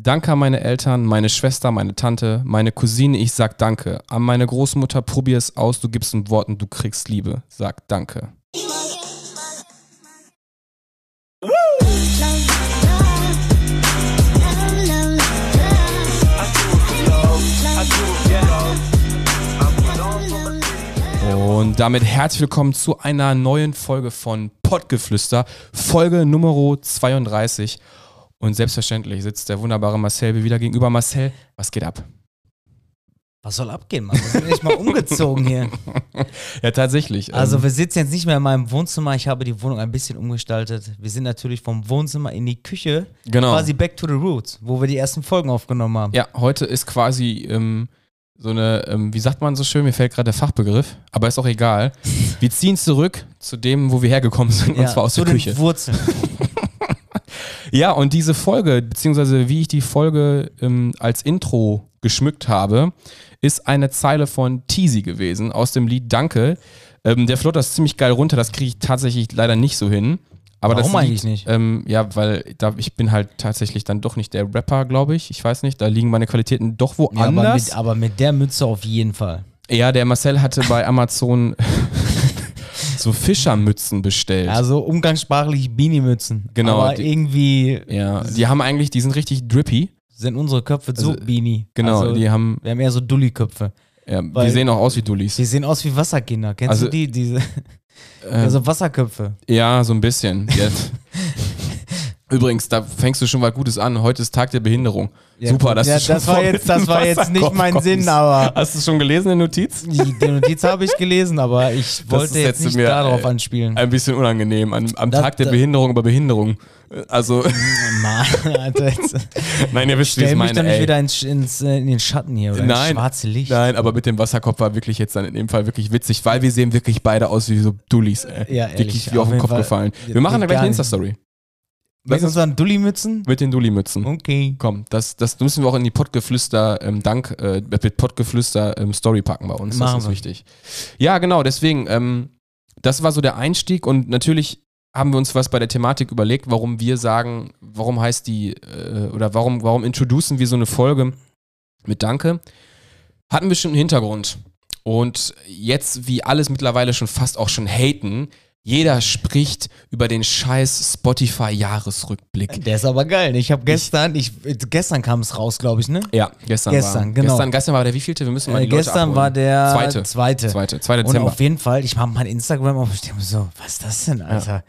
Danke an meine Eltern, meine Schwester, meine Tante, meine Cousine, ich sag Danke. An meine Großmutter, probier es aus, du gibst ein Wort und du kriegst Liebe. Sag Danke. Und damit herzlich willkommen zu einer neuen Folge von Pottgeflüster, Folge Nummer 32. Und selbstverständlich sitzt der wunderbare Marcel wie wieder gegenüber. Marcel, was geht ab? Was soll abgehen, Mann? Wir sind echt mal umgezogen hier. Ja, tatsächlich. Also ähm, wir sitzen jetzt nicht mehr in meinem Wohnzimmer. Ich habe die Wohnung ein bisschen umgestaltet. Wir sind natürlich vom Wohnzimmer in die Küche. Genau. Quasi back to the roots, wo wir die ersten Folgen aufgenommen haben. ja, heute ist quasi ähm, so eine, ähm, wie sagt man so schön, mir fällt gerade der Fachbegriff, aber ist auch egal. Wir ziehen zurück zu dem, wo wir hergekommen sind, und Ja, zwar aus zu der den Küche. Wurzeln. Ja, und diese Folge, beziehungsweise wie ich die Folge ähm, als Intro geschmückt habe, ist eine Zeile von Teasy gewesen aus dem Lied Danke. Ähm, der float das ziemlich geil runter, das kriege ich tatsächlich leider nicht so hin. Aber Warum das eigentlich nicht? Ähm, ja, weil da, ich bin halt tatsächlich dann doch nicht der Rapper, glaube ich. Ich weiß nicht, da liegen meine Qualitäten doch Ja, aber, woanders. mit, aber mit der Mütze auf jeden Fall. Ja, der Marcel hatte bei Amazon so Fischermützen bestellt. Also umgangssprachlich Beanie-Mützen. Genau, Aber die- irgendwie ja, die haben eigentlich, die sind richtig drippy. sind unsere Köpfe so Also, Beanie. Genau, Also, die haben, wir haben eher so Dulli-Köpfe. ja, die weil- sehen auch aus wie Dullis. Die sehen aus wie Wasserkinder. Kennst Also, du die? Diese Äh, also Wasserköpfe. ja, so ein bisschen. Jetzt. Übrigens, da fängst du schon mal Gutes an. Heute ist Tag der Behinderung. Ja, Super, dass ja, du schon das war jetzt, das war jetzt nicht mein kommst. Sinn, aber Hast du schon gelesen in der Notiz? die, die Notiz habe ich gelesen, aber ich wollte jetzt jetzt nicht darauf äh, anspielen. Ein bisschen unangenehm. An, am Das- Tag der das- Behinderung über Behinderung. Äh, Also, Mann, Alter, jetzt nein, ihr wisst, wie ich stell mich meine. doch nicht ey. wieder ins, ins, äh, in den Schatten hier oder Nein, ins schwarze Licht. Nein, aber mit dem Wasserkopf war wirklich jetzt dann in dem Fall wirklich witzig, weil wir sehen wirklich beide aus wie so Dullis, ey. Ja, ehrlich, Wirklich wie auf den Kopf Fall. gefallen. Wir machen da gleich eine nicht. Insta-Story. Mit unseren Dulli-Mützen? Mit den Dulli-Mützen. Okay. Komm, das, das müssen wir auch in die Pottgeflüster ähm, Dank, äh, mit Pottgeflüster ähm, Story packen bei uns. Machen das ist wir. wichtig. Ja, genau, deswegen, ähm, das war so der Einstieg und natürlich haben wir uns was bei der Thematik überlegt, warum wir sagen, warum heißt die, äh, oder warum, warum introducen wir so eine Folge mit Danke. Hat einen bestimmten Hintergrund. Und jetzt, wie alles mittlerweile schon fast auch schon haten, jeder spricht über den scheiß Spotify-Jahresrückblick. Der ist aber geil. Ich habe gestern, ich, gestern kam es raus, glaube ich, ne? Ja, gestern, Gestern, war. genau. Gestern, gestern war der wievielte? Wir müssen mal Äh, die Leute gestern war der Zweite. zweite. Zweite, 2. Und Dezember. auf jeden Fall, ich mache mein Instagram auf und ich denke mir so, was ist das denn, Alter?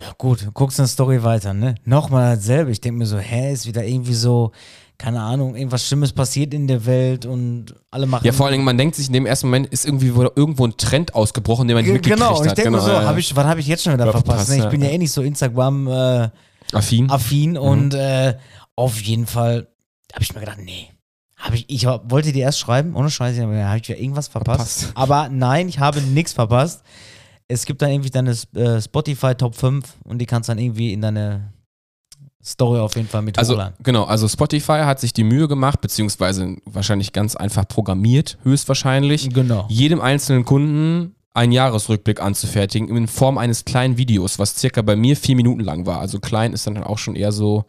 Ja. gut, guckst eine Story weiter, ne? Nochmal dasselbe. Ich denke mir so, hä, ist wieder irgendwie so, keine Ahnung, irgendwas Schlimmes passiert in der Welt und alle machen. ja, vor allen Dingen, man denkt sich in dem ersten Moment, ist irgendwie wo- irgendwo ein Trend ausgebrochen, den man nicht Ge- mitgekriegt Genau, und ich hat. denke mir so, ja, hab ich, was habe ich jetzt schon wieder verpasst? Ne? Ich ja. bin ja eh nicht so Instagram äh, Affin. affin und äh, auf jeden Fall habe ich mir gedacht, nee. Hab ich, ich hab- wollte dir erst schreiben, ohne Scheiße, aber habe ich ja irgendwas verpasst. Verpasst. Aber nein, ich habe nichts verpasst. Es gibt dann irgendwie deine äh, Spotify Top 5 und die kannst dann irgendwie in deine Story auf jeden Fall mit Also, hochladen. genau, also Spotify hat sich die Mühe gemacht, beziehungsweise wahrscheinlich ganz einfach programmiert, höchstwahrscheinlich, Genau. jedem einzelnen Kunden einen Jahresrückblick anzufertigen in Form eines kleinen Videos, was circa bei mir vier Minuten lang war. Also klein ist dann auch schon eher so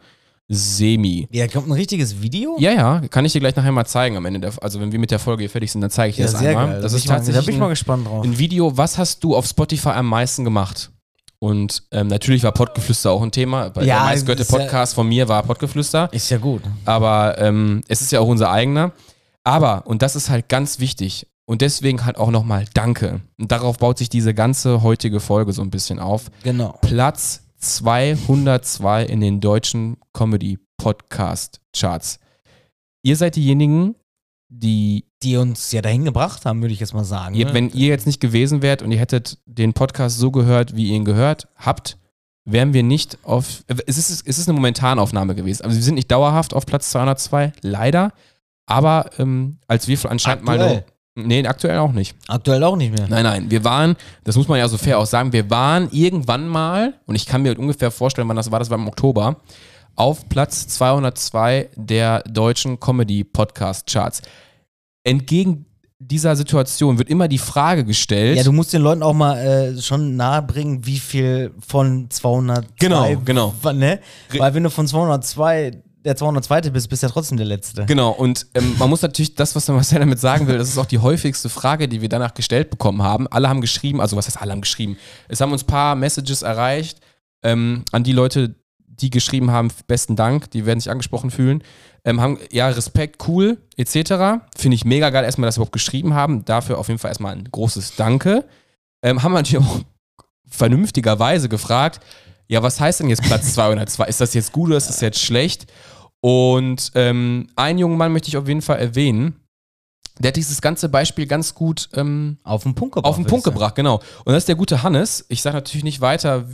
semi. Ja, kommt ein richtiges Video? Ja, ja, kann ich dir gleich nachher mal zeigen am Ende der, also wenn wir mit der Folge hier fertig sind, dann zeige ich dir Ja, das sehr einmal. geil. Das da ist bin ich mal- da tatsächlich bin ich mal gespannt drauf. ein Video, was hast du auf Spotify am meisten gemacht? Und ähm, natürlich war Pottgeflüster auch ein Thema. Bei Ja, der meistgehörte ist ja- Podcast von mir war Pottgeflüster. Ist ja gut. Aber ähm, es ist ja auch unser eigener. Aber, und das ist halt ganz wichtig, und deswegen halt auch nochmal Danke. Und darauf baut sich diese ganze heutige Folge so ein bisschen auf. Genau. Platz 202 in den deutschen Comedy Podcast Charts. Ihr seid diejenigen, die, Die uns ja dahin gebracht haben, würde ich jetzt mal sagen. ihr, ne? wenn ihr jetzt nicht gewesen wärt und ihr hättet den Podcast so gehört, wie ihr ihn gehört habt, wären wir nicht auf. Es ist, es ist eine Momentanaufnahme gewesen. Also wir sind nicht dauerhaft auf Platz 202, leider. Aber ähm, als wir anscheinend mal. Aktuell? Nur, nee, aktuell auch nicht. Aktuell auch nicht mehr. Nein, nein, wir waren, das muss man ja so fair auch sagen, wir waren irgendwann mal, und ich kann mir ungefähr vorstellen, wann das war, das war im Oktober, auf Platz 202 der deutschen Comedy-Podcast-Charts. Entgegen dieser Situation wird immer die Frage gestellt. Ja, du musst den Leuten auch mal äh, schon nahebringen, wie viel von 202. Genau, genau. Ne? Weil wenn du von 202 der 202. bist, bist du ja trotzdem der Letzte. Genau, und ähm, man muss natürlich das, was Marcel damit sagen will, das ist auch die häufigste Frage, die wir danach gestellt bekommen haben. Alle haben geschrieben, also was heißt alle haben geschrieben? Es haben uns ein paar Messages erreicht ähm, an die Leute, die geschrieben haben, besten Dank, die werden sich angesprochen fühlen. Ähm, haben, ja, Respekt, cool, etc. Finde ich mega geil, erstmal, dass sie überhaupt geschrieben haben. Dafür auf jeden Fall erstmal ein großes Danke. Ähm, haben wir natürlich auch vernünftigerweise gefragt, ja, was heißt denn jetzt Platz 202? Ist das jetzt gut oder ist das jetzt schlecht? Und ähm, einen jungen Mann möchte ich auf jeden Fall erwähnen. Der hat dieses ganze Beispiel ganz gut ähm, Auf den Punkt gebracht. auf den Punkt gebracht, genau. Und das ist der gute Hannes. Ich sage natürlich nicht weiter,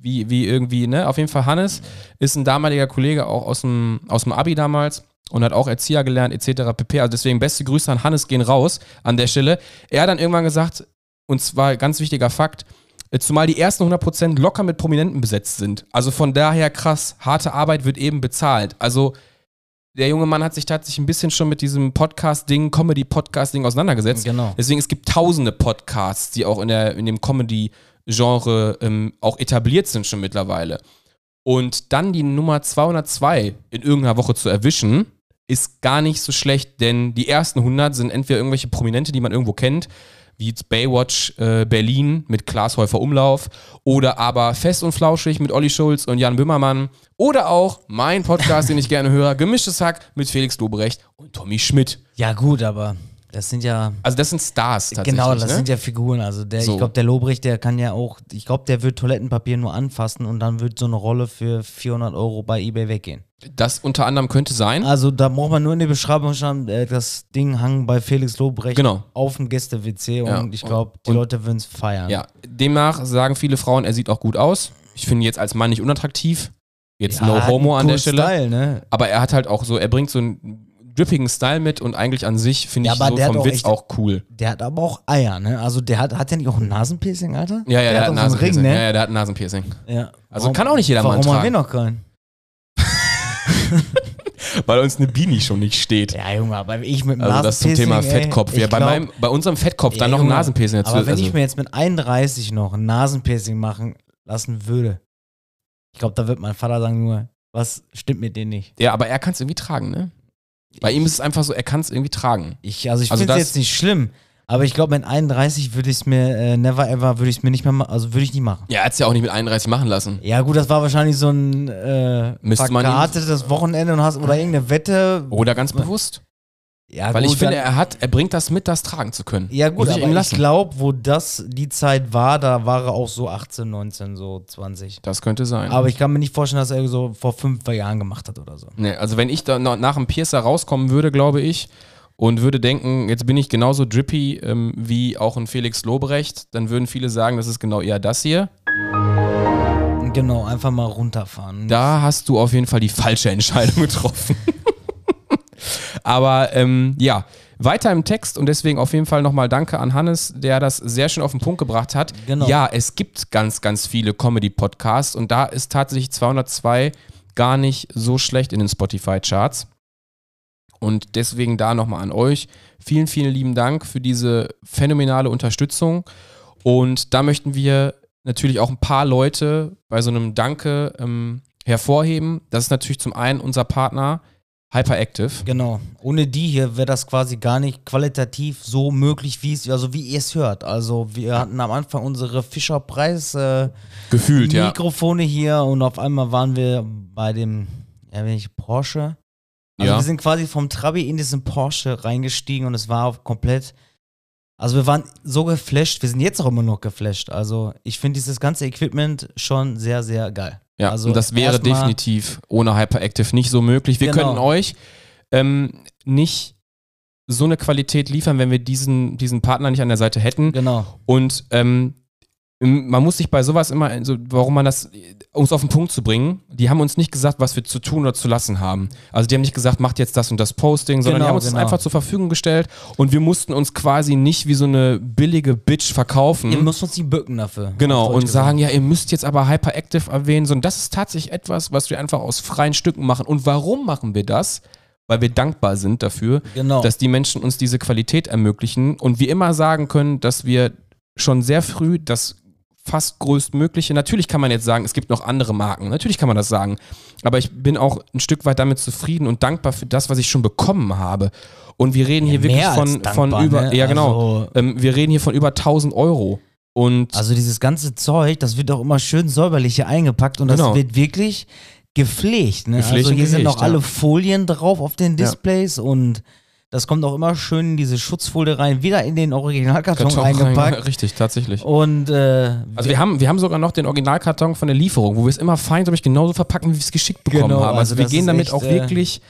wie, wie irgendwie, ne? Auf jeden Fall Hannes ist ein damaliger Kollege auch aus dem, aus dem Abi damals und hat auch Erzieher gelernt, etc. pp. Also deswegen beste Grüße an Hannes gehen raus an der Stelle. Er hat dann irgendwann gesagt, und zwar ganz wichtiger Fakt, äh, zumal die ersten 100% locker mit Prominenten besetzt sind. Also von daher krass, harte Arbeit wird eben bezahlt. Also der junge Mann hat sich tatsächlich ein bisschen schon mit diesem Podcast-Ding, Comedy-Podcast-Ding auseinandergesetzt. Genau. Deswegen, es gibt tausende Podcasts, die auch in, der, in dem Comedy-Genre ähm, auch etabliert sind schon mittlerweile. Und dann die Nummer 202 in irgendeiner Woche zu erwischen, ist gar nicht so schlecht, denn die ersten 100 sind entweder irgendwelche Prominente, die man irgendwo kennt, wie Baywatch äh, Berlin mit Klaas Häufer Umlauf oder aber Fest und Flauschig mit Olli Schulz und Jan Böhmermann oder auch mein Podcast, den ich gerne höre, Gemischtes Hack mit Felix Lobrecht und Tommy Schmidt. Ja, gut, aber das sind ja. Also das sind Stars tatsächlich. Genau, das ne? sind ja Figuren. Also der, So. ich glaube, der Lobrecht, der kann ja auch, ich glaube, der wird Toilettenpapier nur anfassen und dann wird so eine Rolle für 400 Euro bei eBay weggehen. Das unter anderem könnte sein. Also da braucht man nur in die Beschreibung schreiben, äh, das Ding hang bei Felix Lobrecht Genau. auf dem Gäste-WC und Ja, ich glaube, die und- Leute würden es feiern. Ja, demnach sagen viele Frauen, er sieht auch gut aus. Ich finde ihn jetzt als Mann nicht unattraktiv. Jetzt Ja, no homo an der Stelle. Style, ne? Aber er hat halt auch so, er bringt so einen drippigen Style mit und eigentlich an sich finde Ja, ich so der hat vom auch Witz echt- auch cool. Der hat aber auch Eier, ne? Also der hat, hat der nicht auch ein Nasenpiercing, Alter? Ja, ja, der, hat auch so einen Nasenpiercing. Ring, ne? Ja, ja, der hat ein Nasenpiercing. Ja. Also kann auch nicht jeder warum Mann haben tragen. wir noch keinen? Weil uns eine Beanie schon nicht steht. Ja, Junge, aber ich mit dem Also das zum Thema ey, Fettkopf. Ja, bei, meinem, bei unserem Fettkopf dann Ja, noch ein Nasenpiercing dazu. Aber wenn also, ich mir jetzt mit 31 noch ein Nasenpiercing machen lassen würde, ich glaube, da wird mein Vater sagen nur, was stimmt mit dir nicht? ja, aber er kann es irgendwie tragen, ne? Bei ihm ist es einfach so, er kann es irgendwie tragen. Ich, also ich Also finde es jetzt nicht schlimm, aber ich glaube, mit 31 würde ich es mir, äh, never ever, würde ich es mir nicht mehr, ma- also würde ich nie machen. Ja, er hat es ja auch nicht mit 31 machen lassen. Ja gut, das war wahrscheinlich so ein äh, verkartetes Wochenende und hast oder irgendeine Wette. Oder ganz bewusst. Ja, Weil gut, ich finde, er hat, er bringt das mit, das tragen zu können. Ja gut, Muss ich aber ihm ich glaube, wo das die Zeit war, da war er auch so 18, 19, so 20. Das könnte sein. Aber ich kann mir nicht vorstellen, dass er so vor fünf Jahren gemacht hat oder so. Nee, also wenn ich da nach dem Piercer rauskommen würde, glaube ich, und würde denken, jetzt bin ich genauso drippy ähm, wie auch ein Felix Lobrecht, dann würden viele sagen, das ist genau eher das hier. Genau, einfach mal runterfahren. Da hast du auf jeden Fall die falsche Entscheidung getroffen. Aber ähm, ja, weiter im Text und deswegen auf jeden Fall nochmal Danke an Hannes, der das sehr schön auf den Punkt gebracht hat. Genau. Ja, es gibt ganz, ganz viele Comedy-Podcasts und da ist tatsächlich 202 gar nicht so schlecht in den Spotify-Charts. Und deswegen da nochmal an euch. Vielen, vielen lieben Dank für diese phänomenale Unterstützung. Und da möchten wir natürlich auch ein paar Leute bei so einem Danke ähm, hervorheben. Das ist natürlich zum einen unser Partner Hyperactive. Genau. Ohne die hier wäre das quasi gar nicht qualitativ so möglich, wie es, also wie ihr es hört. Also wir hatten am Anfang unsere Fischer Preis äh, Gefühlt, ja. Mikrofone hier und auf einmal waren wir bei dem, ja, wenn ich Porsche. Also Ja. wir sind quasi vom Trabi in diesen Porsche reingestiegen und es war komplett. Also wir waren so geflasht, wir sind jetzt auch immer noch geflasht. Also ich finde dieses ganze Equipment schon sehr, sehr geil. Ja, also und das wäre definitiv ohne Hyperactive nicht so möglich. Wir Genau. können euch ähm, nicht so eine Qualität liefern, wenn wir diesen, diesen Partner nicht an der Seite hätten. Genau. Und ähm, man muss sich bei sowas immer, so, warum man das, um es auf den Punkt zu bringen, die haben uns nicht gesagt, was wir zu tun oder zu lassen haben. Also die haben nicht gesagt, macht jetzt das und das Posting, sondern die Genau, haben uns das genau. einfach zur Verfügung gestellt und wir mussten uns quasi nicht wie so eine billige Bitch verkaufen. Ihr müsst uns die bücken dafür. Genau, und sagen, ja, ihr müsst jetzt aber Hyperactive erwähnen, sondern das ist tatsächlich etwas, was wir einfach aus freien Stücken machen. Und warum machen wir das? Weil wir dankbar sind dafür, Genau. dass die Menschen uns diese Qualität ermöglichen und wir immer sagen können, dass wir schon sehr früh das fast größtmögliche. Natürlich kann man jetzt sagen, es gibt noch andere Marken. Natürlich kann man das sagen. Aber ich bin auch ein Stück weit damit zufrieden und dankbar für das, was ich schon bekommen habe. Und wir reden Ja, hier wirklich von, dankbar, von über, ne? ja genau, Also- ähm, wir reden hier von über 1000 Euro. Und Also dieses ganze Zeug, das wird auch immer schön säuberlich hier eingepackt und das Genau. wird wirklich gepflegt. Ne? Gepflegt also hier sind gehegt, noch alle ja. Folien drauf auf den Displays und das kommt auch immer schön in diese Schutzfolie rein, wieder in den Originalkarton Karton rein- eingepackt. Richtig, tatsächlich. Und äh, Also wir haben, wir haben sogar noch den Originalkarton von der Lieferung, wo wir es immer fein, glaube ich, genauso verpacken, wie wir es geschickt bekommen Genau, haben. Also, also wir gehen damit echt, auch äh, wirklich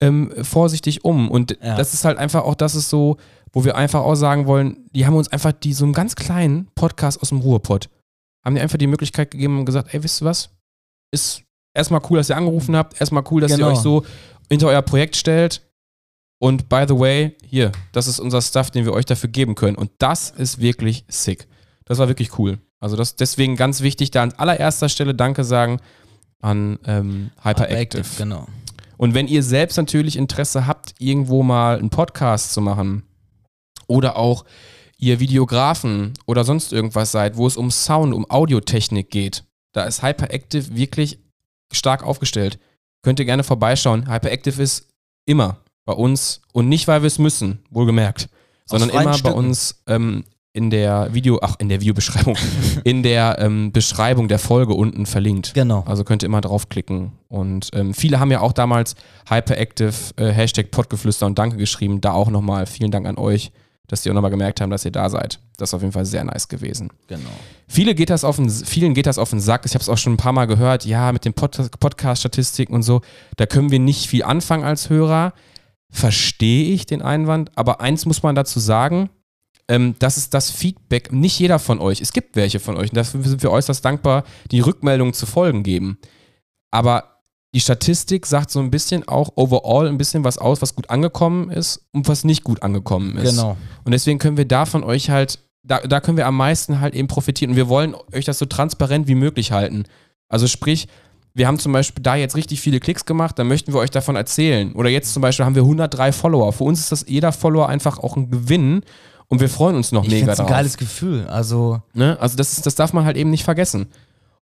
ähm, vorsichtig um. Und Ja. das ist halt einfach auch, das ist so, wo wir einfach auch sagen wollen, die haben uns einfach die so einen ganz kleinen Podcast aus dem Ruhrpott, haben die einfach die Möglichkeit gegeben und gesagt, ey, wisst ihr was? Ist erstmal cool, dass ihr angerufen habt, erstmal cool, dass Genau. ihr euch so hinter euer Projekt stellt. Und by the way, hier, das ist unser Stuff, den wir euch dafür geben können. Und das ist wirklich sick. Das war wirklich cool. Also das deswegen ganz wichtig, da an allererster Stelle Danke sagen an ähm, Hyperactive. Genau. Und wenn ihr selbst natürlich Interesse habt, irgendwo mal einen Podcast zu machen oder auch ihr Videografen oder sonst irgendwas seid, wo es um Sound, um Audiotechnik geht, da ist Hyperactive wirklich stark aufgestellt. Könnt ihr gerne vorbeischauen. Hyperactive ist immer bei uns und nicht, weil wir es müssen, wohlgemerkt, sondern immer bei Stücken. uns ähm, in der Video, ach, in der Videobeschreibung, in der ähm, Beschreibung der Folge unten verlinkt. Genau. Also könnt ihr immer draufklicken. Und ähm, viele haben ja auch damals Hyperactive äh, Hashtag Podgeflüster und Danke geschrieben. Da auch nochmal vielen Dank an euch, dass die auch nochmal gemerkt haben, dass ihr da seid. Das ist auf jeden Fall sehr nice gewesen. Genau. Viele geht das auf den, vielen geht das auf den Sack. Ich habe es auch schon ein paar Mal gehört. Ja, mit den Pod Podcast-Statistiken und so, da können wir nicht viel anfangen als Hörer. Verstehe ich den Einwand. Aber eins muss man dazu sagen. Ähm, das ist das Feedback, nicht jeder von euch. Es gibt welche von euch und dafür sind wir äußerst dankbar, die Rückmeldungen zu Folgen geben. Aber die Statistik sagt so ein bisschen auch overall ein bisschen was aus, was gut angekommen ist und was nicht gut angekommen ist. Genau. Und deswegen können wir da von euch halt, da, da können wir am meisten halt eben profitieren. Und wir wollen euch das so transparent wie möglich halten. Also sprich, wir haben zum Beispiel da jetzt richtig viele Klicks gemacht, dann möchten wir euch davon erzählen. Oder jetzt zum Beispiel haben wir 103 Follower. Für uns ist das jeder Follower einfach auch ein Gewinn und wir freuen uns noch Ich mega es ein drauf. geiles Gefühl. Also, Ne? Also das, ist, das darf man halt eben nicht vergessen.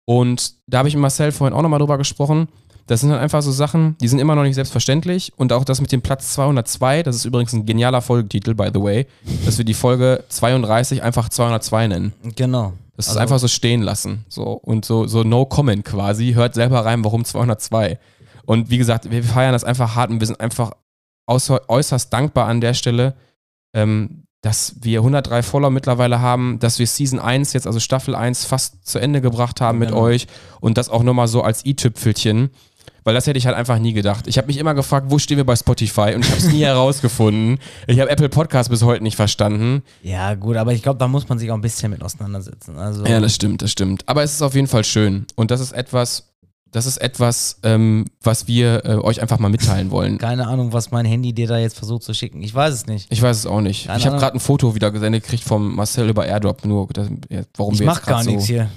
Und da habe ich mit Marcel vorhin auch nochmal drüber gesprochen. Das sind halt einfach so Sachen, die sind immer noch nicht selbstverständlich. Und auch das mit dem Platz 202, das ist übrigens ein genialer Folgetitel, by the way, dass wir die Folge 32 einfach 202 nennen. genau. Das ist Also- einfach so stehen lassen. So, und so, so no comment quasi. Hört selber rein, warum 202. Und wie gesagt, wir feiern das einfach hart und wir sind einfach äußer, äußerst dankbar an der Stelle, ähm, dass wir 103 Follower mittlerweile haben, dass wir Season 1 jetzt, also Staffel 1, fast zu Ende gebracht haben mit Genau. euch und das auch nochmal so als i-Tüpfelchen. Weil das hätte ich halt einfach nie gedacht. Ich habe mich immer gefragt, wo stehen wir bei Spotify und ich habe es nie herausgefunden. Ich habe Apple Podcast bis heute nicht verstanden. Ja, gut, aber ich glaube, da muss man sich auch ein bisschen mit auseinandersetzen. Also, Ja, das stimmt, das stimmt. Aber es ist auf jeden Fall schön. Und das ist etwas, das ist etwas, ähm, was wir äh, euch einfach mal mitteilen wollen. keine Ahnung, was mein Handy dir da jetzt versucht zu schicken. Ich weiß es nicht. Ich weiß es auch nicht. Keine ich habe gerade ein Foto wieder gesendet gekriegt vom Marcel über Airdrop, nur das, ja, warum Ich wir mach jetzt gar so nichts hier.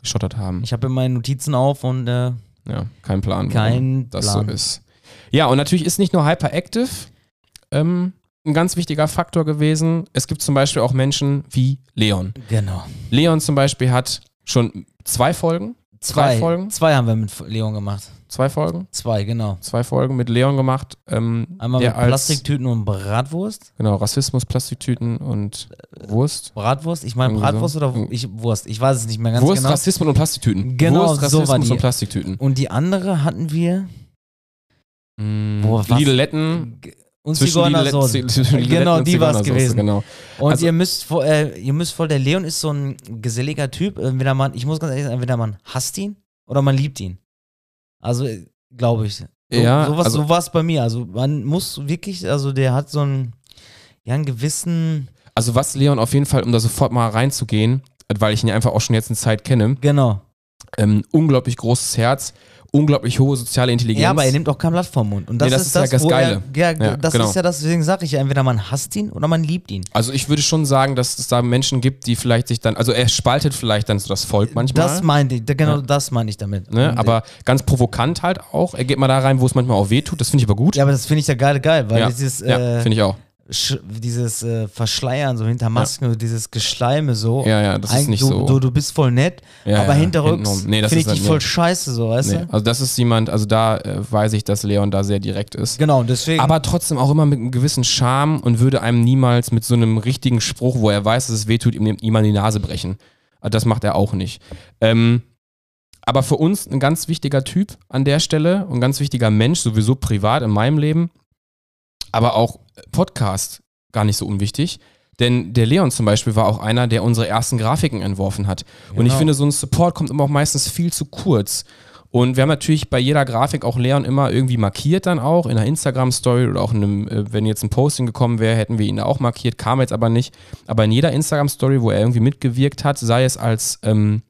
geschottert haben. Ich habe meine Notizen auf und äh, Ja, kein Plan. warum Kein das Plan. so ist. Ja, und natürlich ist nicht nur Hyperactive ähm, ein ganz wichtiger Faktor gewesen. Es gibt zum Beispiel auch Menschen wie Leon. genau. Leon zum Beispiel hat schon zwei Folgen. Zwei Folgen? Zwei haben wir mit Leon gemacht. Zwei Folgen? Zwei, genau. Zwei Folgen mit Leon gemacht. Ähm, Einmal mit Plastiktüten und Bratwurst. Genau, Rassismus, Plastiktüten und Wurst. Bratwurst? Ich meine Bratwurst so. oder ich, Wurst? Ich weiß es nicht mehr ganz Wurst, genau. Rassismus und Plastiktüten. Genau, Wurst, so Rassismus war die. und Plastiktüten. Und die andere hatten wir. Mm, Boah, was- Lidletten. Und Zigeunersoße. Genau, die war es gewesen. Genau. Und Also- ihr müsst voll, äh, ihr müsst voll, der Leon ist so ein geselliger Typ. Entweder man, ich muss ganz ehrlich sagen, entweder man hasst ihn oder man liebt ihn. Also, glaube ich. So, Ja, sowas, also- so war es bei mir. Also man muss wirklich, also der hat so einen, ja, einen gewissen, Also was Leon auf jeden Fall, um da sofort mal reinzugehen, weil ich ihn einfach auch schon jetzt eine Zeit kenne, genau. ähm, unglaublich großes Herz, unglaublich hohe soziale Intelligenz. Ja, aber er nimmt auch kein Blatt vom Mund. Und das, Nee, das ist ist ja das, das wo Geile. Er, ja, Ja, das genau. ist ja das, deswegen sage ich ja, entweder man hasst ihn oder man liebt ihn. Also ich würde schon sagen, dass es da Menschen gibt, die vielleicht sich dann, also er spaltet vielleicht dann so das Volk manchmal. Das meinte ich, genau Ja. das meine ich damit. ne? Aber ganz provokant halt auch. Er geht mal da rein, wo es manchmal auch weh tut. Das finde ich aber gut. ja, aber das finde ich ja geil, geil, weil Ja, dieses, ja äh, finde ich auch. Dieses äh, Verschleiern, so hinter Masken, dieses Geschleime so. Ja, ja, das ist Eigentlich, nicht du, so. Du, du bist voll nett, Ja, aber ja, hinterrücks. Nee, finde ist ich dich voll scheiße, so, weißt Nee, du? also das ist jemand, also da äh, weiß ich, dass Leon da sehr direkt ist. Genau, deswegen. Aber trotzdem auch immer mit einem gewissen Charme und würde einem niemals mit so einem richtigen Spruch, wo er weiß, dass es wehtut, ihm, ihm an die Nase brechen. Also das macht er auch nicht. Ähm, aber für uns ein ganz wichtiger Typ an der Stelle und ein ganz wichtiger Mensch, sowieso privat in meinem Leben, aber auch Podcast gar nicht so unwichtig. Denn der Leon zum Beispiel war auch einer, der unsere ersten Grafiken entworfen hat. Und ich Genau. finde, so ein Support kommt immer auch meistens viel zu kurz. Und wir haben natürlich bei jeder Grafik auch Leon immer irgendwie markiert dann auch, in einer Instagram-Story oder auch in einem, äh, wenn jetzt ein Posting gekommen wäre, hätten wir ihn da auch markiert, kam jetzt aber nicht. Aber in jeder Instagram-Story, wo er irgendwie mitgewirkt hat, sei es als, ähm,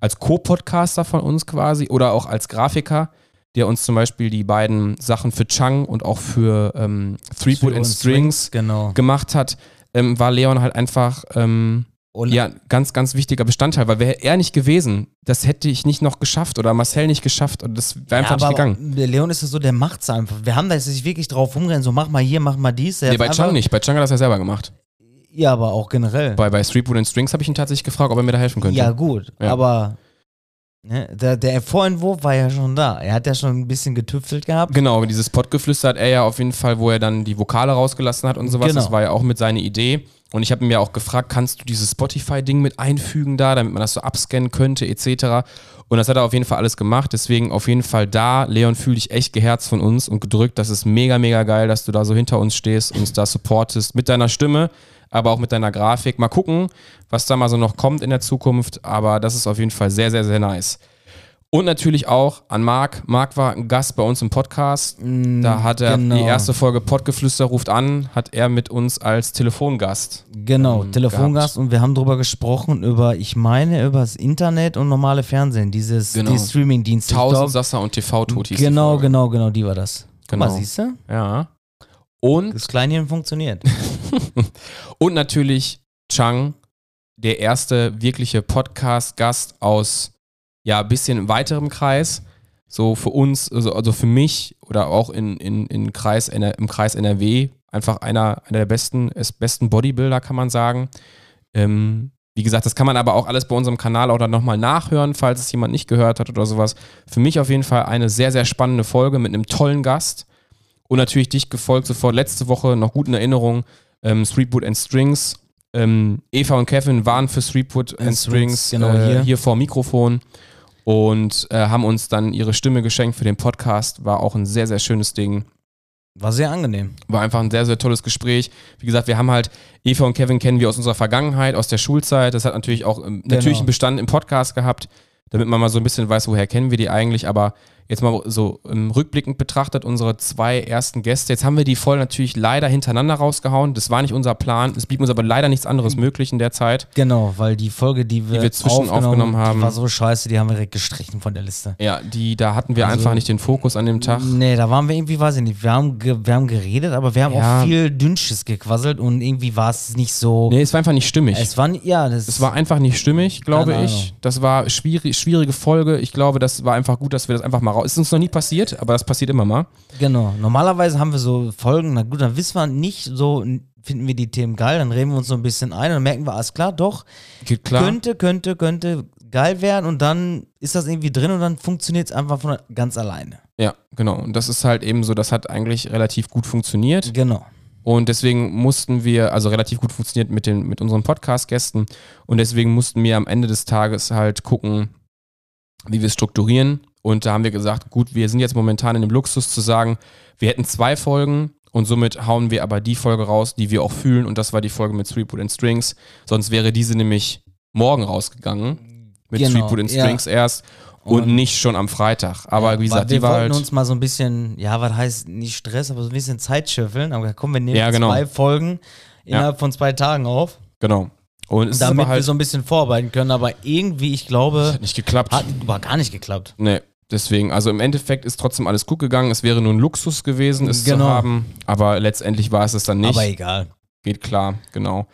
als Co-Podcaster von uns quasi oder auch als Grafiker, der uns zum Beispiel die beiden Sachen für Chang und auch für ähm, Three Foot and Strings Genau. gemacht hat, ähm, war Leon halt einfach ähm, ja, ganz, ganz wichtiger Bestandteil, weil wäre er nicht gewesen, das hätte ich nicht noch geschafft oder Marcel nicht geschafft und das wäre einfach ja, nicht gegangen. Leon ist ja so, der macht's einfach. Wir haben da jetzt nicht wirklich drauf rumrennen, so mach mal hier, mach mal dies. Nee, bei Chang nicht. Bei Chang hat er das ja selber gemacht. Ja, aber auch generell. Bei, bei Street Food and Strings habe ich ihn tatsächlich gefragt, ob er mir da helfen könnte. Ja, gut, Ja. aber ne, der, der Vorentwurf war ja schon da. Er hat ja schon ein bisschen getüftelt gehabt. Genau, dieses Pottgeflüster hat er ja auf jeden Fall, wo er dann die Vokale rausgelassen hat und sowas. Genau. Das war ja auch mit seiner Idee. Und ich habe ihn ja auch gefragt, kannst du dieses Spotify-Ding mit einfügen da, damit man das so abscannen könnte, etc. Und das hat er auf jeden Fall alles gemacht. Deswegen auf jeden Fall da. Leon, fühl dich echt geherzt von uns und gedrückt. Das ist mega, mega geil, dass du da so hinter uns stehst, uns da supportest mit deiner Stimme, aber auch mit deiner Grafik. Mal gucken, was da mal so noch kommt in der Zukunft. Aber das ist auf jeden Fall sehr, sehr, sehr nice. Und natürlich auch an Marc. Marc war ein Gast bei uns im Podcast. Da hat er genau. die erste Folge Pottgeflüster ruft an, hat er mit uns als Telefongast. Genau, ähm, Telefongast gehabt. und wir haben drüber gesprochen, über, ich meine, über das Internet und normale Fernsehen, dieses Genau. die Streaming-Dienste. Tausend Sasser und TV-Tot hieß die Genau, genau, genau, die war das. Guck mal, Genau. siehst du? Ja. Und, Das Kleinchen funktioniert. und natürlich Chang, der erste wirkliche Podcast-Gast aus ja, ein bisschen weiterem Kreis. So für uns, also, also für mich oder auch in, in, in Kreis, im Kreis NRW, einfach einer, einer der besten, es- besten Bodybuilder, kann man sagen. Ähm, wie gesagt, das kann man aber auch alles bei unserem Kanal auch dann nochmal nachhören, falls es jemand nicht gehört hat oder sowas. Für mich auf jeden Fall eine sehr, sehr spannende Folge mit einem tollen Gast. Und natürlich dich gefolgt sofort letzte Woche, noch gut in Erinnerung, ähm, Streetwood and Strings. Ähm, Eva und Kevin waren für Streetwood and, And Strings, Strings, genau, äh, hier. hier vor Mikrofon und äh, haben uns dann ihre Stimme geschenkt für den Podcast. War auch ein sehr, sehr schönes Ding. War sehr angenehm. War einfach ein sehr, sehr tolles Gespräch. Wie gesagt, wir haben halt, Eva und Kevin kennen wir aus unserer Vergangenheit, aus der Schulzeit. Das hat natürlich auch ähm, natürlich Genau. einen Bestand im Podcast gehabt, damit man mal so ein bisschen weiß, woher kennen wir die eigentlich. Aber jetzt mal so rückblickend betrachtet, unsere zwei ersten Gäste. Jetzt haben wir die voll natürlich leider hintereinander rausgehauen. Das war nicht unser Plan. Es blieb uns aber leider nichts anderes möglich in der Zeit. Genau, weil die Folge, die wir, wir zwischen aufgenommen haben. die war so scheiße, die haben wir direkt gestrichen von der Liste. Ja, die, da hatten wir Also- einfach nicht den Fokus an dem Tag. Nee, da waren wir irgendwie, weiß ich nicht, wir haben, wir haben geredet, aber wir haben Ja. auch viel Dünnsches gequasselt und irgendwie war es nicht so. Nee, es war einfach nicht stimmig. Es war, ja, das Es war einfach nicht stimmig, glaube ich. Das war schwierig, schwierige Folge. Ich glaube, das war einfach gut, dass wir das einfach mal raus. Ist uns noch nie passiert, aber das passiert immer mal. Genau. Normalerweise haben wir so Folgen, na gut, dann wissen wir nicht so, finden wir die Themen geil, dann reden wir uns so ein bisschen ein und dann merken wir, alles klar, doch, Geht klar. könnte, könnte, könnte geil werden und dann ist das irgendwie drin und dann funktioniert es einfach von ganz alleine. Ja, genau. Und das ist halt eben so, das hat eigentlich relativ gut funktioniert. Genau. Und deswegen mussten wir, also relativ gut funktioniert mit, den, mit unseren Podcast-Gästen. Und deswegen mussten wir am Ende des Tages halt gucken, wie wir es strukturieren. Und da haben wir gesagt, gut, wir sind jetzt momentan in dem Luxus zu sagen, wir hätten zwei Folgen und somit hauen wir aber die Folge raus, die wir auch fühlen. Und das war die Folge mit Threepwood and Strings. Sonst wäre diese nämlich morgen rausgegangen. Mit Genau, Threepwood and ja. Strings erst. Und, Und- nicht schon am Freitag. Aber Ja, wie gesagt, wir die war wollten halt. uns mal so ein bisschen, ja, was heißt nicht Stress, aber so ein bisschen Zeit schöffeln. Aber komm, wir nehmen Ja, genau. zwei Folgen innerhalb von zwei Tagen auf, Genau. Und ist damit halt wir so ein bisschen vorarbeiten können. Aber irgendwie, ich glaube, hat nicht geklappt. hat war gar nicht geklappt. Nee, deswegen, also im Endeffekt ist trotzdem alles gut gegangen. Es wäre nur ein Luxus gewesen, es Genau. zu haben, aber letztendlich war es es dann nicht. Aber egal. Geht klar, genau.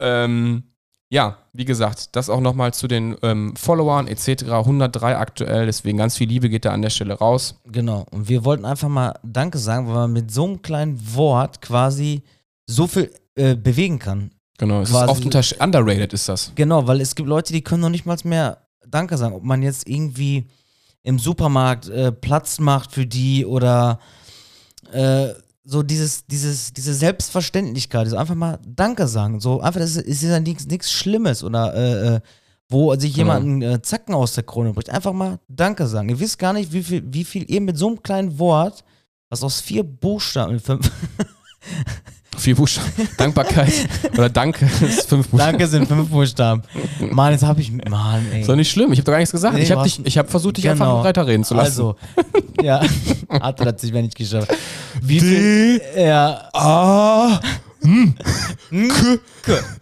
Ähm, ja, wie gesagt, das auch nochmal zu den ähm, Followern etc. 103 aktuell, deswegen ganz viel Liebe geht da an der Stelle raus. Genau. Und wir wollten einfach mal Danke sagen, weil man mit so einem kleinen Wort quasi so viel äh, bewegen kann. Genau, es ist Quasi- oft untersch- underrated ist das. Genau, weil es gibt Leute, die können noch nicht mal mehr Danke sagen. Ob man jetzt irgendwie im Supermarkt äh, Platz macht für die oder äh, so dieses, dieses, diese Selbstverständlichkeit, also einfach mal Danke sagen. So einfach, das ist, ist ja nichts Schlimmes oder äh, äh, wo sich Genau. jemand einen äh, Zacken aus der Krone bricht. Einfach mal Danke sagen. Ihr wisst gar nicht, wie viel, wie viel ihr mit so einem kleinen Wort, was aus vier Buchstaben, fünf, Vier Buchstaben. Dankbarkeit oder Danke ist fünf Buchstaben. Danke sind fünf Buchstaben. Mann, jetzt hab ich, Mann, ey. Ist doch nicht schlimm, ich habe doch gar nichts gesagt. Nee, ich habe habe versucht, dich Genau. einfach weiterreden zu lassen. Also, ja, hat er tatsächlich nicht geschafft. Wie viel? Ja. Ah, Nke.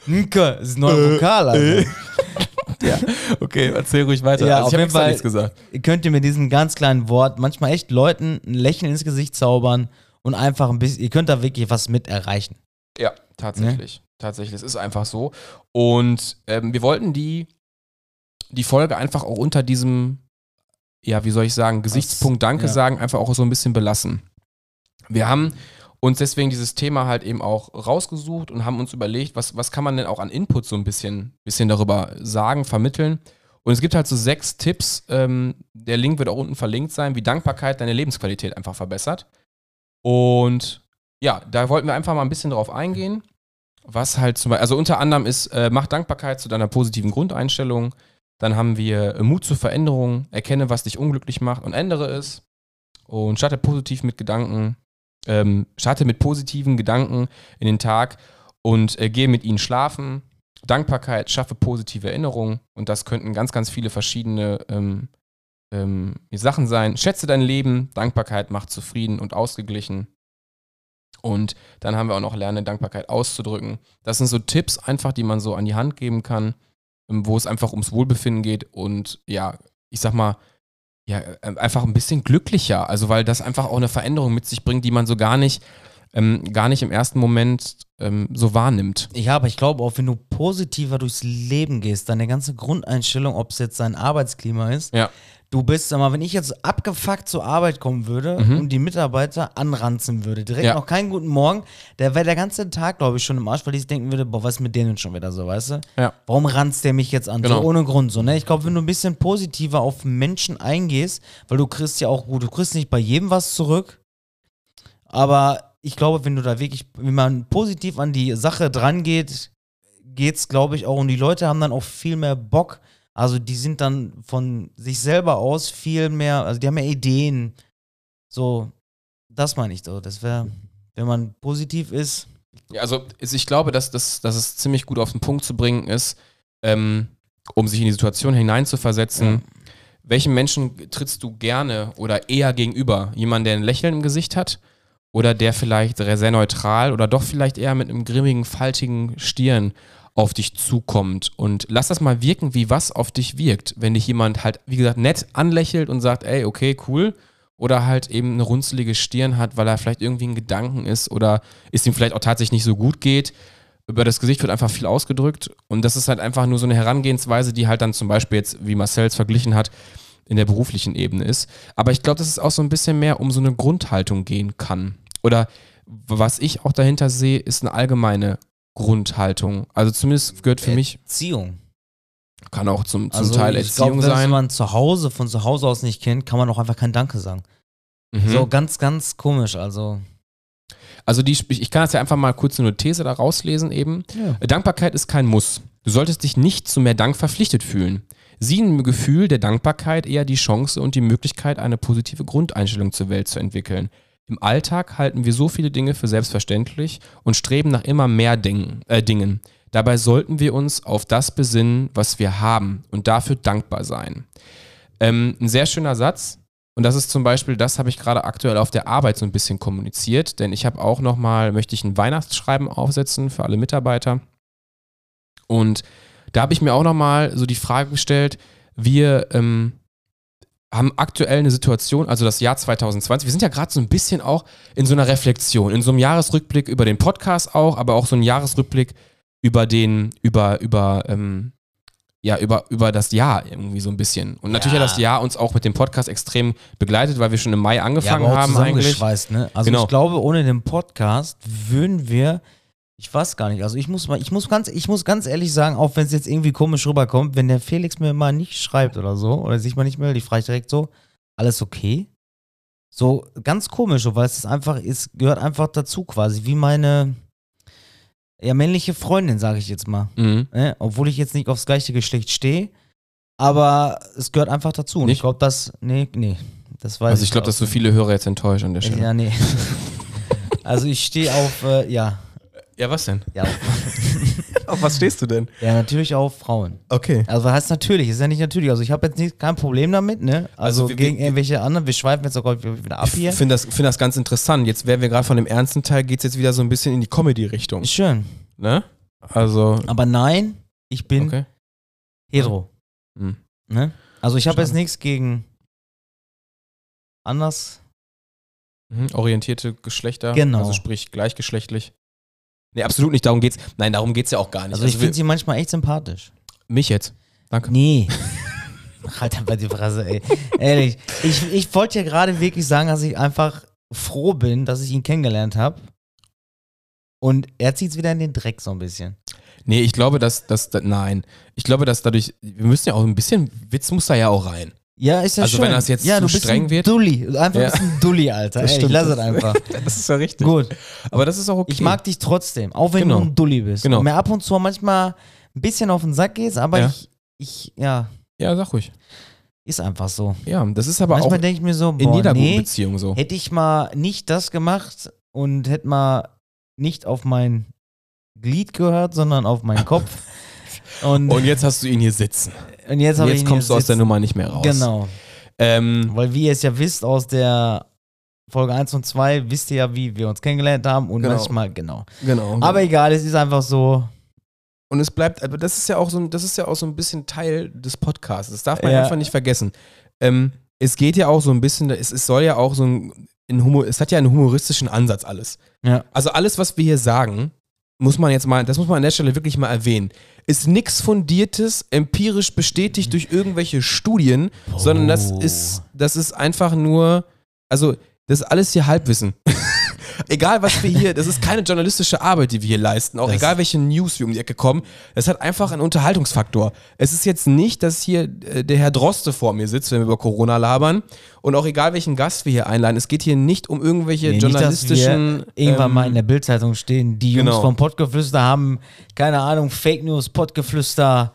Nke. Das ist ein neuer Vokal, also. ja. Okay, erzähl ruhig weiter. Ja, also auf ich habe jeden Fall. nichts gesagt. Könnt ihr mit diesem ganz kleinen Wort manchmal echt Leuten ein Lächeln ins Gesicht zaubern und einfach ein bisschen, ihr könnt da wirklich was mit erreichen. Ja, tatsächlich. Tatsächlich, es ist einfach so. Und ähm, wir wollten die, die Folge einfach auch unter diesem, ja, wie soll ich sagen, Gesichtspunkt Danke ja. sagen, einfach auch so ein bisschen belassen. Wir haben uns deswegen dieses Thema halt eben auch rausgesucht und haben uns überlegt, was, was kann man denn auch an Input so ein bisschen, bisschen darüber sagen, vermitteln. Und es gibt halt so sechs Tipps, ähm, der Link wird auch unten verlinkt sein, wie Dankbarkeit deine Lebensqualität einfach verbessert. Und ja, da wollten wir einfach mal ein bisschen drauf eingehen. Was halt zum Beispiel, also unter anderem ist, äh, mach Dankbarkeit zu deiner positiven Grundeinstellung. Dann haben wir äh, Mut zur Veränderung, erkenne, was dich unglücklich macht und ändere es. Und starte positiv mit Gedanken, ähm, starte mit positiven Gedanken in den Tag und äh, gehe mit ihnen schlafen. Dankbarkeit, schaffe positive Erinnerungen und das könnten ganz, ganz viele verschiedene ähm, ähm, Sachen sein. Schätze dein Leben, Dankbarkeit macht zufrieden und ausgeglichen. Und dann haben wir auch noch Lerne Dankbarkeit auszudrücken. Das sind so Tipps einfach, die man so an die Hand geben kann, ähm, wo es einfach ums Wohlbefinden geht und ja, ich sag mal, ja, äh, einfach ein bisschen glücklicher. Also, weil das einfach auch eine Veränderung mit sich bringt, die man so gar nicht, ähm, gar nicht im ersten Moment ähm, so wahrnimmt. Ja, aber ich glaube auch, wenn du positiver durchs Leben gehst, deine ganze Grundeinstellung, ob es jetzt dein Arbeitsklima ist, Ja. Du bist, sag mal, wenn ich jetzt abgefuckt zur Arbeit kommen würde Mhm. und die Mitarbeiter anranzen würde, direkt Ja. noch keinen guten Morgen, der wäre der ganze Tag, glaube ich, schon im Arsch, weil ich denken würde, boah, was ist mit denen schon wieder so, weißt du? Ja. Warum ranzt der mich jetzt an? Genau. So ohne Grund, so, ne? Ich glaube, wenn du ein bisschen positiver auf Menschen eingehst, weil du kriegst ja auch gut, du kriegst nicht bei jedem was zurück, aber ich glaube, wenn du da wirklich, wenn man positiv an die Sache dran geht, geht's, glaube ich, auch. Und die Leute haben dann auch viel mehr Bock. Also die sind dann von sich selber aus viel mehr, also die haben mehr Ideen. So, das meine ich so. Das wäre, wenn man positiv ist. Ja, also ich glaube, dass, das, dass es ziemlich gut auf den Punkt zu bringen ist, ähm, um sich in die Situation hineinzuversetzen. Welchen Menschen trittst du gerne oder eher gegenüber? Jemand, der ein Lächeln im Gesicht hat? Oder der vielleicht sehr sehr neutral oder doch vielleicht eher mit einem grimmigen, faltigen Stirn auf dich zukommt? Und lass das mal wirken, wie was auf dich wirkt. Wenn dich jemand halt, wie gesagt, nett anlächelt und sagt, ey, okay, cool. Oder halt eben eine runzelige Stirn hat, weil er vielleicht irgendwie ein Gedanken ist oder es ihm vielleicht auch tatsächlich nicht so gut geht. Über das Gesicht wird einfach viel ausgedrückt und das ist halt einfach nur so eine Herangehensweise, die halt dann zum Beispiel jetzt, wie Marcel es verglichen hat, in der beruflichen Ebene ist. Aber ich glaube, dass es auch so ein bisschen mehr um so eine Grundhaltung gehen kann. Oder was ich auch dahinter sehe, ist eine allgemeine Grundhaltung. Also zumindest gehört für mich, Erziehung. kann auch zum, zum Also Teil Erziehung glaub, wenn sein. man zu Hause, von zu Hause aus nicht kennt, kann man auch einfach kein Danke sagen. Mhm. So ganz, ganz komisch. Also. Also die, ich ich kann das ja einfach mal kurz eine These da rauslesen eben. Ja. Dankbarkeit ist kein Muss. Du solltest dich nicht zu mehr Dank verpflichtet fühlen. Sieh im Gefühl der Dankbarkeit eher die Chance und die Möglichkeit, eine positive Grundeinstellung zur Welt zu entwickeln. Im Alltag halten wir so viele Dinge für selbstverständlich und streben nach immer mehr Dingen, äh, Dingen. Dabei sollten wir uns auf das besinnen, was wir haben und dafür dankbar sein. Ähm, ein sehr schöner Satz. Und das ist zum Beispiel, das habe ich gerade aktuell auf der Arbeit so ein bisschen kommuniziert, denn ich habe auch nochmal, möchte ich ein Weihnachtsschreiben aufsetzen für alle Mitarbeiter. Und da habe ich mir auch nochmal so die Frage gestellt, wir ähm, haben aktuell eine Situation, also das Jahr 2020, wir sind ja gerade so ein bisschen auch in so einer Reflexion, in so einem Jahresrückblick über den Podcast auch, aber auch so ein Jahresrückblick über den, über, über, ähm, ja, über, über das Jahr irgendwie so ein bisschen. Und natürlich Ja. hat das Jahr uns auch mit dem Podcast extrem begleitet, weil wir schon im Mai angefangen aber auch haben eigentlich. Ne? Also Genau. ich glaube, ohne den Podcast würden wir, ich weiß gar nicht, also ich muss mal, ich muss ganz, ich muss ganz ehrlich sagen, auch wenn es jetzt irgendwie komisch rüberkommt, wenn der Felix mir mal nicht schreibt oder so, oder sich mal nicht meldet, ich frage direkt so, alles okay? So ganz komisch, so, weil es ist einfach, es gehört einfach dazu quasi, wie meine ja, männliche Freundin, sage ich jetzt mal. Mhm. Ne? Obwohl ich jetzt nicht aufs gleiche Geschlecht stehe, aber es gehört einfach dazu. Und Nicht? ich glaube, das, nee, nee, das weiß Also ich glaube, dass so viele Hörer jetzt enttäuscht an der Stelle. Ja, nee. Also ich stehe auf, äh, ja, Ja, was denn? ja, auf, was stehst du denn? ja, natürlich auf Frauen. Okay. Also heißt natürlich, ist ja nicht natürlich. Also ich habe jetzt nicht, kein Problem damit, ne? Also, Also wir- gegen wir- irgendwelche anderen, wir schweifen jetzt auch wieder ab Ich hier. finde das, find das ganz interessant. Jetzt wären wir gerade von dem ernsten Teil, geht es jetzt wieder so ein bisschen in die Comedy-Richtung. Ist schön. Ne? Also, Aber nein, ich bin okay. hetero. Hm. Ne? Also ich habe jetzt nichts gegen anders. Mhm. Orientierte Geschlechter. Genau. Also sprich gleichgeschlechtlich. Nee, absolut nicht. Darum geht's. Nein, darum geht's ja auch gar nicht. Also ich wir- finde sie manchmal echt sympathisch. mich jetzt. Danke. Nee. halt einfach die Fresse, ey. Ehrlich. Ich, ich wollte ja gerade wirklich sagen, dass ich einfach froh bin, dass ich ihn kennengelernt habe. Und er zieht es wieder in den Dreck so ein bisschen. Nee, ich glaube, dass, dass, dass nein. Ich glaube, dass dadurch, wir müssen ja auch ein bisschen, Witz muss da ja auch rein. Ja, ist ja Also schön. wenn das jetzt ja, zu du bist streng ein wird? Dulli. Einfach Ja. ein bisschen Dulli, Alter. Das Ey, ich lass es einfach. Das ist ja richtig. Gut. Aber das ist auch okay. Ich mag dich trotzdem, auch wenn Genau. du ein Dulli bist. Genau. Und mir ab und zu manchmal ein bisschen auf den Sack gehst, aber Ja. ich, ich, ja, Ja, sag ruhig. ist einfach so. Ja, das ist aber manchmal auch denke ich mir so, in boah, jeder nee, guten Beziehung so. hätte ich mal nicht das gemacht und hätte mal nicht auf mein Glied gehört, sondern auf meinen Kopf. Und, Und jetzt hast du ihn hier sitzen. Und jetzt, ich Jetzt kommst du aus der. Nummer nicht mehr raus. Genau. Ähm, Weil wie ihr es ja wisst aus der Folge 1 und 2, wisst ihr ja, wie wir uns kennengelernt haben und Genau. manchmal, genau. genau. Aber egal, es ist einfach so. Und es bleibt, aber das ist ja auch so, ein- das ist ja auch so ein bisschen Teil des Podcasts. Das darf man Ja. einfach nicht vergessen. Ähm, es geht ja auch so ein bisschen, es, es soll ja auch so ein, ein Humor, es hat ja einen humoristischen Ansatz alles. Ja. Also alles, was wir hier sagen, muss man jetzt mal, das muss man an der Stelle wirklich mal erwähnen, ist nichts Fundiertes, empirisch bestätigt durch irgendwelche Studien, sondern das Oh. ist, das ist einfach nur, also das ist alles hier Halbwissen. egal was wir hier, das ist keine journalistische Arbeit, die wir hier leisten, auch Das- egal welche News wir um die Ecke kommen, es hat einfach einen Unterhaltungsfaktor. Es ist jetzt nicht, dass hier äh, der Herr Droste vor mir sitzt, wenn wir über Corona labern und auch egal welchen Gast wir hier einladen, es geht hier nicht um irgendwelche Nee, nicht, journalistischen wir irgendwann ähm, mal in der Bildzeitung stehen. Die Jungs genau. vom Pottgeflüster haben, keine Ahnung, Fake News, Pottgeflüster,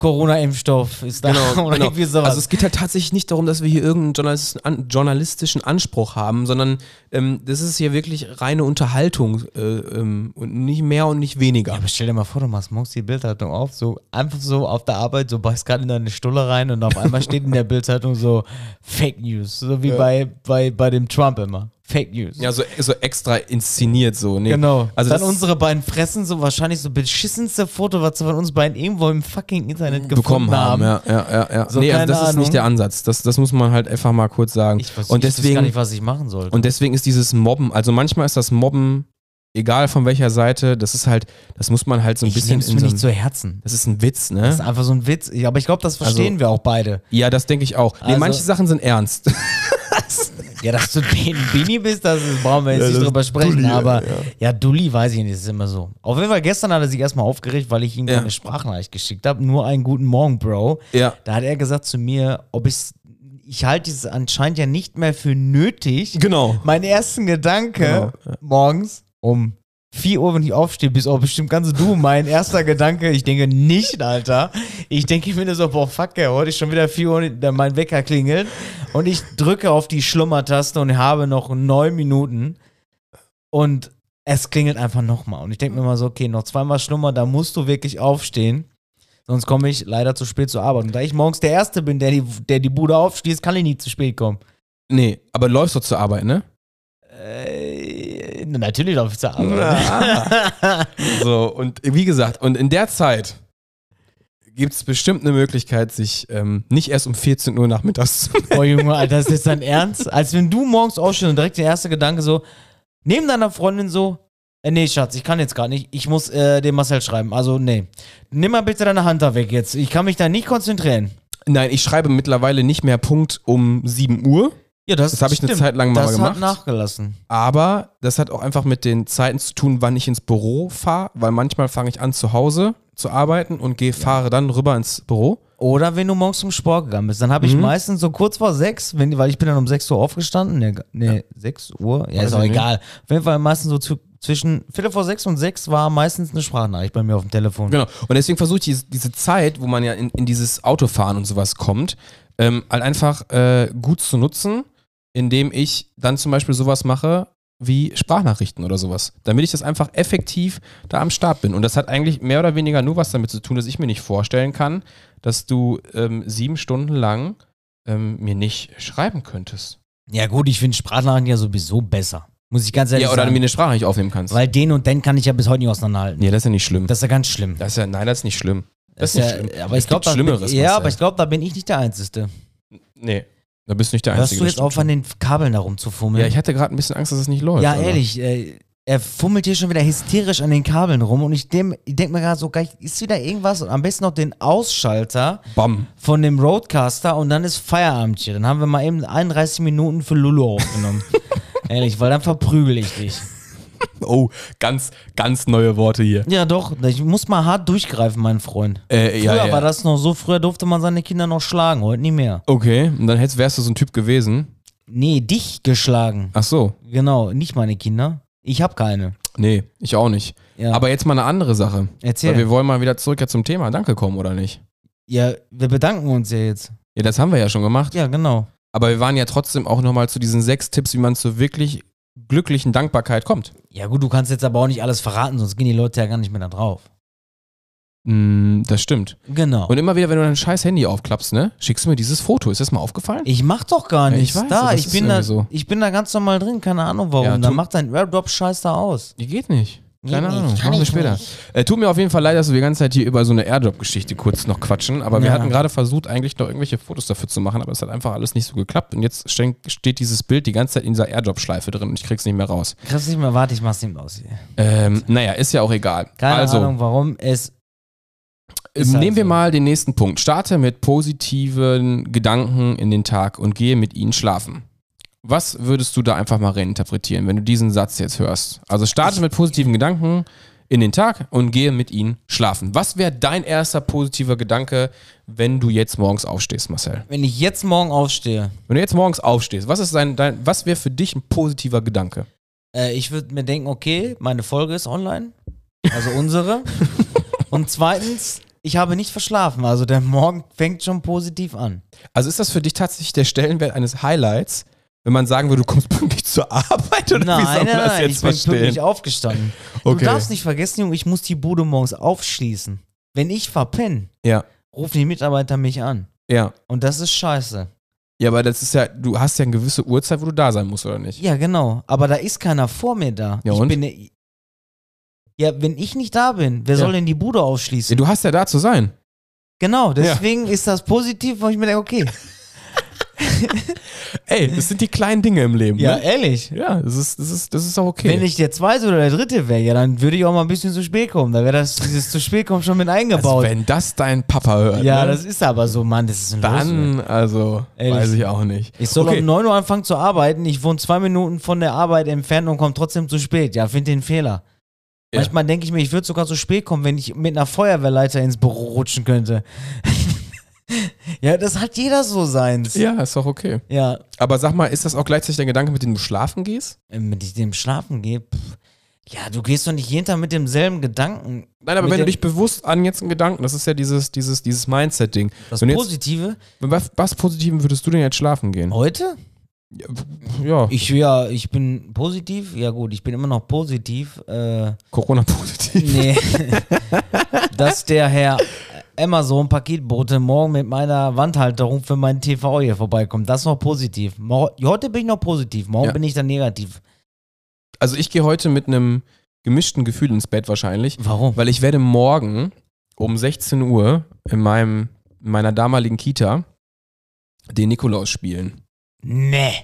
Corona-Impfstoff ist da Genau, oder genau. irgendwie sowas. Also es geht halt tatsächlich nicht darum, dass wir hier irgendeinen journalistischen Anspruch haben, sondern ähm, das ist hier wirklich reine Unterhaltung äh, ähm, und nicht mehr und nicht weniger. ja, aber stell dir mal vor, du machst morgens die Bildzeitung auf, so einfach so auf der Arbeit, so beißt gerade in deine Stulle rein und auf einmal steht in der Bildzeitung so Fake News, so wie Ja. bei, bei, bei dem Trump immer. Fake News. Ja, so, so extra inszeniert so. Nee. Genau. Also Dann unsere beiden Fressen, so wahrscheinlich so beschissenste Foto, was sie von uns beiden irgendwo im fucking Internet gefunden bekommen haben. haben. Ja, ja, ja. ja. So, nee, also das ist Ahnung. nicht der Ansatz. Das, das muss man halt einfach mal kurz sagen. Ich weiß, und ich weiß gar deswegen nicht, was ich machen sollte. und deswegen ist dieses Mobben, also manchmal ist das Mobben, egal von welcher Seite, das ist halt, das muss man halt so ein ich bisschen in mir so nicht zu Herzen. Das ist ein Witz, ne? Das ist einfach so ein Witz. Aber ich glaube, das verstehen wir auch beide. Ja, das denke ich auch. Nee, Also- manche Sachen sind ernst. Ja, dass du ein Bini bist, das ist- brauchen wir jetzt Ja, nicht drüber sprechen. Dulli, aber ja. ja. Dulli weiß ich nicht, das ist immer so. Auf jeden Fall, gestern hat er sich erstmal aufgeregt, weil ich ihm Ja. keine Sprachnachricht geschickt habe. Nur einen guten Morgen, Bro. ja. Da hat er gesagt zu mir, ob ich ich halte es anscheinend ja nicht mehr für nötig. Genau. Mein ersten Gedanke Genau, morgens um 4 Uhr, wenn ich aufstehe, bist auch bestimmt ganz du. Mein erster Gedanke, ich denke nicht, Alter. Ich denke mir nur so, boah, fuck, ey, heute ist schon wieder 4 Uhr, mein Wecker klingelt. Und ich drücke auf die Schlummertaste und habe noch neun Minuten. Und es klingelt einfach nochmal. Und ich denke mir mal so, okay, noch zweimal Schlummer, da musst du wirklich aufstehen. Sonst komme ich leider zu spät zur Arbeit. Und da ich morgens der Erste bin, der die, der die Bude aufschließt, kann ich nie zu spät kommen. Nee, aber läufst du zur Arbeit, ne? Äh, natürlich laufe ich zur Arbeit. So, und wie gesagt, und in der Zeit gibt es bestimmt eine Möglichkeit, sich ähm, nicht erst um 14 Uhr nachmittags zu Boah, Junge, Alter, ist das dein Ernst? Als wenn du morgens aufstehst und direkt der erste Gedanke so, neben deiner Freundin so, Äh, nee, Schatz, ich kann jetzt gar nicht. Ich muss äh, dem Marcel schreiben. Also, nee. Nimm mal bitte deine Hand da weg jetzt. Ich kann mich da nicht konzentrieren. Nein, ich schreibe mittlerweile nicht mehr Punkt um 7 Uhr, Ja, das, Das habe ich eine. Zeit lang mal das gemacht. hat nachgelassen. aber das hat auch einfach mit den Zeiten zu tun, wann ich ins Büro fahre, weil manchmal fange ich an zu Hause zu arbeiten und gehe, fahre dann rüber ins Büro. Oder wenn du morgens zum Sport gegangen bist. Dann habe ich Mhm. meistens so kurz vor sechs, wenn, weil ich bin dann um 6 Uhr aufgestanden. Nee, nee 6 Uhr? Ja, Weiß ist auch nicht. egal. Auf jeden Fall meistens so zu, zwischen Viertel vor sechs und sechs war meistens eine Sprachnachricht bei mir auf dem Telefon. Genau. Und deswegen versuche ich diese, diese Zeit, wo man ja in, in dieses Autofahren und sowas kommt, ähm, halt einfach äh, gut zu nutzen, indem ich dann zum Beispiel sowas mache wie Sprachnachrichten oder sowas. Damit ich das einfach effektiv da am Start bin. Und das hat eigentlich mehr oder weniger nur was damit zu tun, dass ich mir nicht vorstellen kann, dass du ähm, sieben Stunden lang ähm, mir nicht schreiben könntest. Ja, gut, ich finde Sprachnachrichten ja sowieso besser. Muss ich ganz ehrlich Ja, oder sagen. mir eine Sprachnachricht aufnehmen kannst. Weil den und den kann ich ja bis heute nicht auseinanderhalten. nee, das ist ja nicht schlimm. Das ist ja ganz schlimm. Das ist ja, nein, das ist nicht schlimm. Das, Das ist nicht ja, schlimm. Aber ich glaube, Schlimmeres, ja, Marcel. aber ich glaube, da bin ich nicht der Einzige. Nee, da bist du nicht der Hörst Einzige. du das jetzt auf, an den Kabeln da rumzufummeln? Ja, ich hatte gerade ein bisschen Angst, dass es nicht läuft. Ja, aber- ehrlich, äh, er fummelt hier schon wieder hysterisch an den Kabeln rum und ich, dem, ich denke mir gerade so, gleich ist wieder irgendwas und am besten noch den Ausschalter Bam. von dem Roadcaster und dann ist Feierabend hier. Dann haben wir mal eben 31 Minuten für Lulu aufgenommen. ehrlich, weil dann verprügel ich dich. Oh, ganz, ganz neue Worte hier. Ja, doch, ich muss mal hart durchgreifen, mein Freund. Äh, Früher ja, ja. war das noch so, früher durfte man seine Kinder noch schlagen, heute nicht mehr. Okay, und dann hättest, wärst du so ein Typ gewesen. Nee, dich geschlagen. Ach so. Genau, nicht meine Kinder. Ich habe keine. Nee, ich auch nicht. Ja. Aber jetzt mal eine andere Sache. Erzähl. Weil wir wollen mal wieder zurück ja zum Thema Danke kommen, oder nicht? ja, wir bedanken uns ja jetzt. Ja, das haben wir ja schon gemacht. Ja, genau. Aber wir waren ja trotzdem auch nochmal zu diesen sechs Tipps, wie man zur wirklich glücklichen Dankbarkeit kommt. Ja, gut, du kannst jetzt aber auch nicht alles verraten, sonst gehen die Leute ja gar nicht mehr da drauf. Mm, das stimmt. Genau. Und immer wieder, wenn du dein scheiß Handy aufklappst, ne, schickst du mir dieses Foto. Ist das mal aufgefallen? ich mach doch gar Ja, ich nichts weiß, da. Ich bin da, so. ich bin da ganz normal drin, keine Ahnung warum. Ja, Dann macht dein Airdrop-Scheiß da aus. Die geht nicht. Keine nicht, Ahnung, machen wir später. nicht. Äh, tut mir auf jeden Fall leid, dass wir die ganze Zeit hier über so eine Airdrop-Geschichte kurz noch quatschen, aber wir Ja. hatten gerade versucht, eigentlich noch irgendwelche Fotos dafür zu machen, aber es hat einfach alles nicht so geklappt und jetzt steht dieses Bild die ganze Zeit in dieser Airdrop-Schleife drin und ich krieg's nicht mehr raus. Krass nicht mehr, warte, ich mach's ihm aus hier. Ähm, naja, ist ja auch egal. Keine also, Ahnung warum. Es Ist nehmen halt wir mal den nächsten Punkt. Starte mit positiven Gedanken in den Tag und gehe mit ihnen schlafen. Was würdest du da einfach mal reinterpretieren, wenn du diesen Satz jetzt hörst? Also starte mit positiven Gedanken in den Tag und gehe mit ihnen schlafen. Was wäre dein erster positiver Gedanke, wenn du jetzt morgens aufstehst, Marcel? wenn ich jetzt morgen aufstehe, Wenn du jetzt morgens aufstehst, was ist dein, dein was wäre für dich ein positiver Gedanke? äh, ich würde mir denken, okay, meine Folge ist online. Also unsere. Und zweitens, ich habe nicht verschlafen. Also der Morgen fängt schon positiv an. Also ist das für dich tatsächlich der Stellenwert eines Highlights, wenn man sagen würde, du kommst pünktlich zur Arbeit oder wie Nein, soll nein, man das nein, jetzt ich bin verstehen? pünktlich aufgestanden. Okay. Du darfst nicht vergessen, Junge, ich muss die Bude morgens aufschließen. Wenn ich verpenne, Ja, rufen die Mitarbeiter mich an. ja. Und das ist scheiße. Ja, aber das ist ja, du hast ja eine gewisse Uhrzeit, wo du da sein musst, oder nicht? Ja, genau. Aber da ist keiner vor mir da. Ja, ich und? bin. Ja, wenn ich nicht da bin, wer Ja. soll denn die Bude Ja, aufschließen? du hast ja da zu sein. genau, deswegen ist das positiv, wo ich mir denke, okay. Ey, das sind die kleinen Dinge im Leben. Ja, ne? ehrlich. ja das, ist, das, ist, das ist auch okay. Wenn ich der zweite oder der dritte wäre, ja, dann würde ich auch mal ein bisschen zu spät kommen. Da wäre das dieses zu spät kommen schon mit also, eingebaut. wenn das dein Papa hört, ja, ne? das ist aber so, Mann, das ist ein Los, dann, also, Ehrlich. weiß ich auch nicht. Ich soll okay. um 9 Uhr anfangen zu arbeiten. Ich wohne zwei Minuten von der Arbeit entfernt und komme trotzdem zu spät. Ja, finde den Fehler. Ja. Manchmal denke ich mir, ich würde sogar zu spät kommen, wenn ich mit einer Feuerwehrleiter ins Büro rutschen könnte. ja, das hat jeder so seins. Ja, ist doch okay. Ja, Aber sag mal, ist das auch gleichzeitig der Gedanke, mit dem du schlafen gehst? wenn ich dem schlafen gehe, pff. ja, du gehst doch nicht jeden Tag mit demselben Gedanken. Nein, aber Mit wenn du dich bewusst an jetzt einen Gedanken, das ist ja dieses, dieses, dieses Mindset-Ding. Das Wenn du jetzt- Positive, Was, was Positiven würdest du denn jetzt schlafen gehen? heute? Ja, Ja, Ich, ja, ich bin positiv. Ja, gut, ich bin immer noch positiv. Äh, Corona-positiv. Nee. Dass der Herr Amazon-Paketbote morgen mit meiner Wandhalterung für meinen TV hier vorbeikommt. Das ist noch positiv. Heute bin ich noch positiv, morgen Ja. bin ich dann negativ. Also ich gehe heute mit einem gemischten Gefühl ins Bett wahrscheinlich, Warum? weil ich werde morgen um 16 Uhr in meinem, in meiner damaligen Kita den Nikolaus spielen. Nee.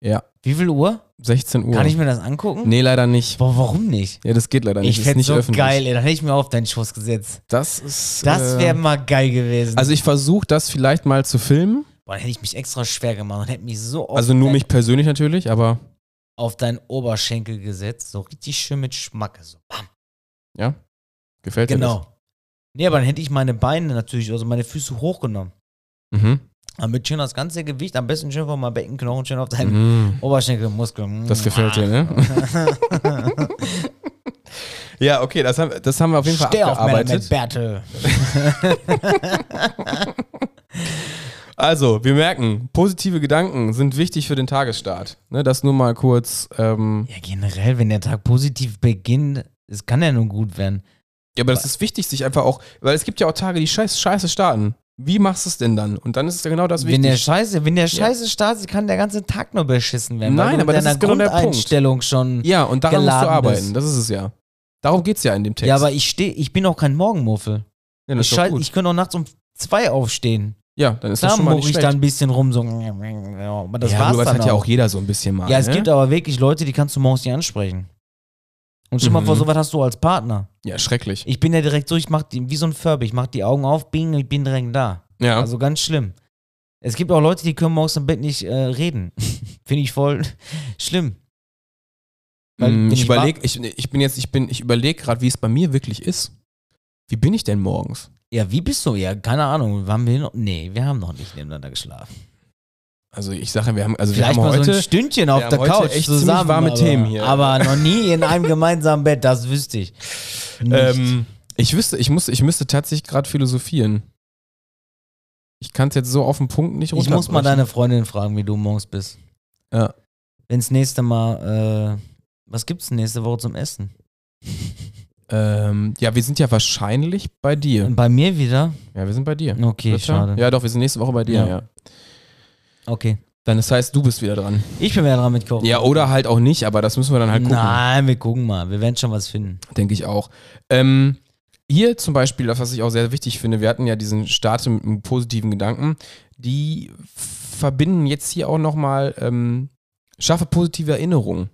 Ja. Wie viel Uhr? 16 Uhr. Kann ich mir das angucken? Nee, leider nicht. Boah, warum nicht? Ja, das geht leider nicht. Ich fände nicht so öffentlich. geil, ey. Dann hätte ich mir auf deinen Schoß gesetzt. Das ist. Das äh, wäre mal geil gewesen. Also ich versuche das vielleicht mal zu filmen. Boah, dann hätte ich mich extra schwer gemacht und hätte mich so auf, Also nur mich persönlich natürlich, aber auf deinen Oberschenkel gesetzt. So richtig schön mit Schmack. So, bam. ja. Gefällt dir Genau. Nee, aber dann hätte ich meine Beine natürlich, also meine Füße hochgenommen. das? Mhm. Damit schön das ganze Gewicht, am besten schön von meinem Beckenknochen, schön auf deinen Mhm. Oberschenkelmuskel. Mm. Das gefällt dir, ne? ja, okay, das haben, das haben wir auf jeden Fall Steh auf Männer mit abgearbeitet. Bärte. Also, wir merken, positive Gedanken sind wichtig für den Tagesstart. Ne, das nur mal kurz. Ähm, Ja, generell, wenn der Tag positiv beginnt, es kann ja nur gut werden. ja, aber das ist wichtig, sich einfach auch, weil es gibt ja auch Tage, die scheiß, scheiße starten. Wie machst du es denn dann? Und dann ist es ja genau das Wenn der. Scheiße, wenn der Scheiße startet, kann der ganze Tag nur beschissen werden. Nein, aber das ist genau der Punkt. Schon. Ja, und daran musst du arbeiten. bist. Das ist es ja. Darum geht es ja in dem Text. Ja, aber ich stehe, ich bin auch kein Morgenmuffel. ja, das Ich, ist gut. ich könnte auch nachts um zwei aufstehen. ja, dann ist das Klar schon mal nicht ich schlecht. da ein bisschen rum, so. Ja, aber das ja, war's aber das dann hat ja auch. auch jeder so ein bisschen mal. Ja, es ne? gibt aber wirklich Leute, die kannst du morgens nicht ansprechen. Und mal Mhm. vor, sowas hast du als Partner. Ja, schrecklich. Ich bin ja direkt so, ich mach die, wie so ein Furby, ich mach die Augen auf, bing, ich bin direkt da. Ja. Also ganz schlimm. Es gibt auch Leute, die können morgens im Bett nicht äh, reden. Finde ich voll schlimm. Weil, Mm, ich ich überlege, ich, ich bin jetzt, ich bin, ich überlege gerade, wie es bei mir wirklich ist. Wie bin ich denn morgens? Ja, wie bist du? Ja, keine Ahnung. Haben wir noch? Nee, wir haben noch nicht nebeneinander geschlafen. Also ich sage, wir haben, also Vielleicht wir haben mal heute, so ein Stündchen auf der Couch echt zusammen. warme aber, Themen hier. Aber noch nie in einem gemeinsamen Bett, das wüsste ich. Ähm, ich wüsste, ich muss, ich müsste tatsächlich gerade philosophieren. Ich kann es jetzt so auf den Punkt nicht ich muss mal runterbrechen. deine Freundin fragen, wie du morgens bist. Ja. Wenn's nächste Mal, äh, was gibt's nächste Woche zum Essen? Ähm, ja, wir sind ja wahrscheinlich bei dir. Bei mir wieder? Ja, wir sind bei dir. Okay, Bitte? schade. Ja, doch, wir sind nächste Woche bei dir, Ja. ja. Okay. Dann das heißt, du bist wieder dran. Ich bin wieder dran mit Kochen. Ja, oder halt auch nicht, aber das müssen wir dann halt gucken. Nein, wir gucken mal. Wir werden schon was finden. Denke ich auch. Ähm, hier zum Beispiel, das, was ich auch sehr wichtig finde, wir hatten ja diesen Start mit einem positiven Gedanken, die verbinden jetzt hier auch nochmal, ähm, schaffe positive Erinnerungen.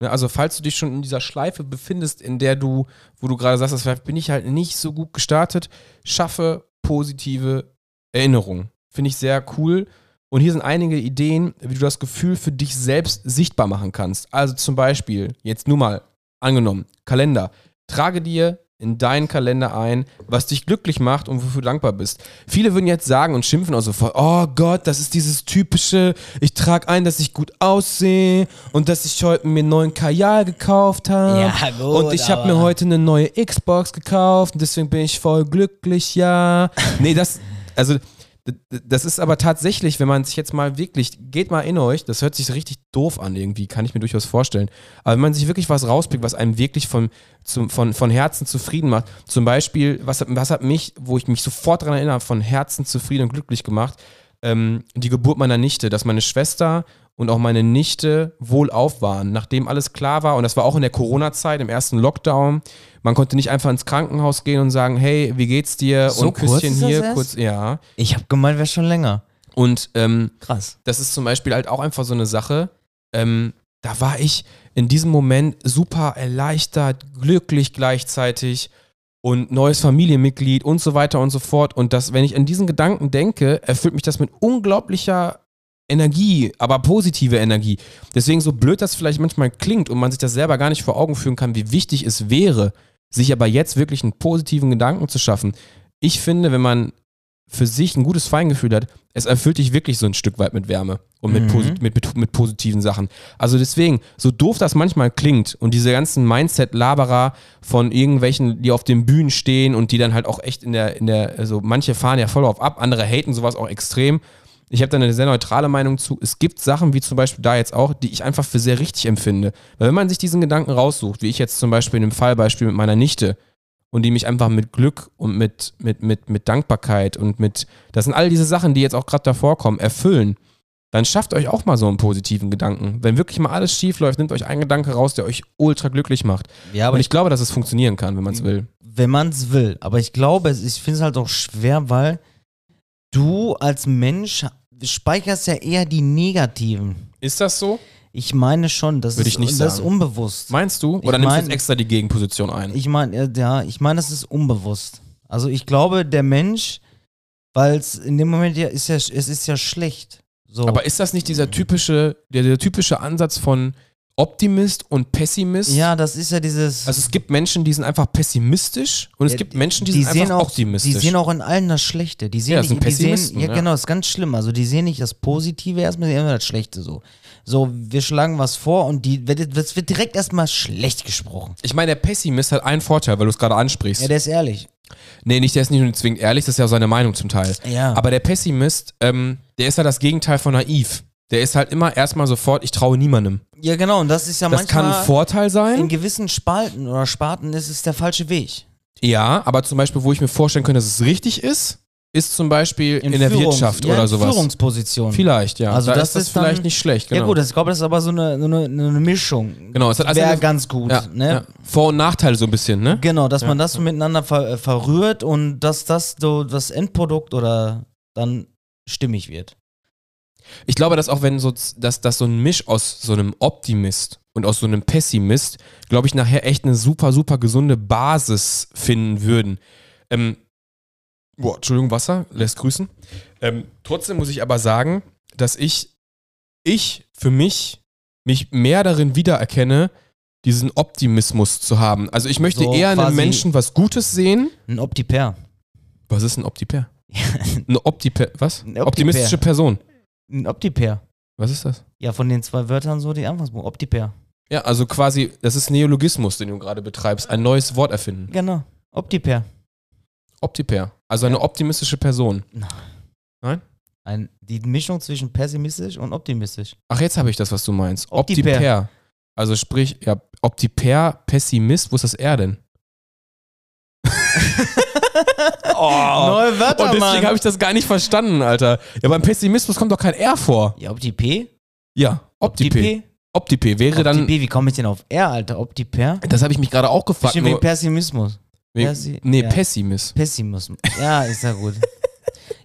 Ne, Also falls du dich schon in dieser Schleife befindest, in der du, wo du gerade sagst, das bin ich halt nicht so gut gestartet, schaffe positive Erinnerungen. Finde ich sehr cool. Und hier sind einige Ideen, wie du das Gefühl für dich selbst sichtbar machen kannst. Also zum Beispiel, jetzt nur mal angenommen, Kalender. Trage dir in deinen Kalender ein, was dich glücklich macht und wofür du dankbar bist. Viele würden jetzt sagen und schimpfen auch sofort, oh Gott, das ist dieses typische, ich trage ein, dass ich gut aussehe und dass ich heute mir einen neuen Kajal gekauft habe. Ja, gut, Und ich habe mir heute eine neue Xbox gekauft und deswegen bin ich voll glücklich, ja. Nee, das, also, das ist aber tatsächlich, wenn man sich jetzt mal wirklich, geht mal in euch, das hört sich richtig doof an irgendwie, kann ich mir durchaus vorstellen. Aber wenn man sich wirklich was rauspickt, was einem wirklich von, zum, von, von Herzen zufrieden macht, zum Beispiel, was, hat- was hat mich, wo ich mich sofort daran erinnere, von Herzen zufrieden und glücklich gemacht, ähm, die Geburt meiner Nichte, dass meine Schwester und auch meine Nichte wohlauf waren, nachdem alles klar war. Und das war auch in der Corona-Zeit, im ersten Lockdown. Man konnte nicht einfach ins Krankenhaus gehen und sagen, hey, wie geht's dir? So und Küsschen kurz das hier, erst? kurz, ja. Ich habe gemeint, wäre schon länger. Und ähm, Krass. das ist zum Beispiel halt auch einfach so eine Sache. Ähm, da war ich in diesem Moment super erleichtert, glücklich gleichzeitig und neues Familienmitglied und so weiter und so fort. Und das, wenn ich an diesen Gedanken denke, erfüllt mich das mit unglaublicher Energie, aber positive Energie. Deswegen, so blöd das vielleicht manchmal klingt und man sich das selber gar nicht vor Augen führen kann, wie wichtig es wäre, sich aber jetzt wirklich einen positiven Gedanken zu schaffen. Ich finde, wenn man für sich ein gutes Feingefühl hat, es erfüllt dich wirklich so ein Stück weit mit Wärme und mit, Mhm. posi mit, mit, mit positiven Sachen. Also deswegen, so doof das manchmal klingt und diese ganzen Mindset-Laberer von irgendwelchen, die auf den Bühnen stehen und die dann halt auch echt in der, in der, also manche fahren ja voll auf ab, andere haten sowas auch extrem. Ich habe da eine sehr neutrale Meinung zu. Es gibt Sachen, wie zum Beispiel da jetzt auch, die ich einfach für sehr richtig empfinde. Weil wenn man sich diesen Gedanken raussucht, wie ich jetzt zum Beispiel in dem Fallbeispiel mit meiner Nichte, und die mich einfach mit Glück und mit, mit, mit, mit Dankbarkeit und mit, das sind all diese Sachen, die jetzt auch gerade davor kommen, erfüllen, dann schafft euch auch mal so einen positiven Gedanken. Wenn wirklich mal alles schief läuft, nehmt euch einen Gedanke raus, der euch ultra glücklich macht. Ja, und ich glaube, dass es funktionieren kann, wenn man es will. wenn man es will. Aber ich glaube, ich finde es halt auch schwer, weil du als Mensch speicherst ja eher die negativen. Ist das so? Ich meine schon, das, Würde ist, ich nicht das ist sagen. unbewusst. Meinst du? Ich Oder nimmst du mein- jetzt extra die Gegenposition ein? Ich meine, ja, ich meine, das ist unbewusst. Also ich glaube, der Mensch, weil es in dem Moment ja ist ja, es ist ja schlecht. So. Aber ist das nicht dieser typische, der, der typische Ansatz von Optimist und Pessimist? ja, das ist ja dieses. Also es gibt Menschen, die sind einfach pessimistisch und es Ja, gibt Menschen, die, sind sehen einfach auch, optimistisch. Die sehen auch in allen das Schlechte. Die sehen Ja, das nicht, sind die sehen, Pessimisten, ja, ja. genau, das ist ganz schlimm. Also die sehen nicht das Positive erstmal, die sehen immer das Schlechte so. So, wir schlagen was vor und die, wird- das wird direkt erstmal schlecht gesprochen. ich meine, der Pessimist hat einen Vorteil, weil du es gerade ansprichst. Ja, der ist ehrlich. nee, nicht, der ist nicht nur zwingend ehrlich, das ist ja auch seine Meinung zum Teil. Ja. Aber der Pessimist, ähm, der ist ja das Gegenteil von naiv. Der ist halt immer erstmal sofort, ich traue niemandem. Ja, genau, und das ist ja Das kann manchmal ein Vorteil in sein. gewissen Spalten oder Sparten ist es der falsche Weg. Ja, aber zum Beispiel, wo ich mir vorstellen könnte, dass es richtig ist, ist zum Beispiel in, der Führungs- Wirtschaft ja, oder in sowas. Führungsposition. Vielleicht, ja. Also da das ist das ist dann- vielleicht nicht schlecht. Genau. Ja gut, das, ich glaube, das ist aber so eine, eine, eine Mischung. genau, es hat also Wäre ganz gut. ja, ne? ja. Vor- und Nachteile so ein bisschen, ne? Genau, dass man das so miteinander ver äh, verrührt und dass das so das Endprodukt oder dann stimmig wird. Ich glaube, dass auch wenn so, dass, dass so ein Misch aus so einem Optimist und aus so einem Pessimist, glaube ich, nachher echt eine super, super gesunde Basis finden würden. Ähm, boah, Entschuldigung, Wasser, lässt grüßen. Ähm, trotzdem muss ich aber sagen, dass ich, ich für mich, mich mehr darin wiedererkenne, diesen Optimismus zu haben. Also ich möchte So eher in einem Menschen was Gutes sehen. Ein Optiper. Was ist ein Optiper? Eine Optiper, was? Ein Optiper. Optimistische Person. Ein Optiper. Was ist das? Ja, von den zwei Wörtern so die Anfangsbuchstaben. Optiper. Ja, also quasi, das ist Neologismus, den du gerade betreibst. Ein neues Wort erfinden. Genau. Optiper. Optiper. Also eine optimistische Person. Ein, die Mischung zwischen pessimistisch und optimistisch. Ach, jetzt habe ich das, was du meinst. Optiper. Optiper. Also sprich, ja, Optiper, Pessimist, wo ist das R denn? oh. Neue Wörter, Und deswegen habe ich das gar nicht verstanden, Alter. Ja, beim Pessimismus kommt doch kein R vor. Ja, Optipe? Ja, Optipe. Optipe? Optipe wäre dann. Optipe, wie komme ich denn auf R, Alter? Optiper? Das habe ich mich gerade auch gefragt. Bestimmt wegen Pessimismus. wegen, Persi- nee, ja. Pessimist. Pessimismus. Ja, ist ja gut.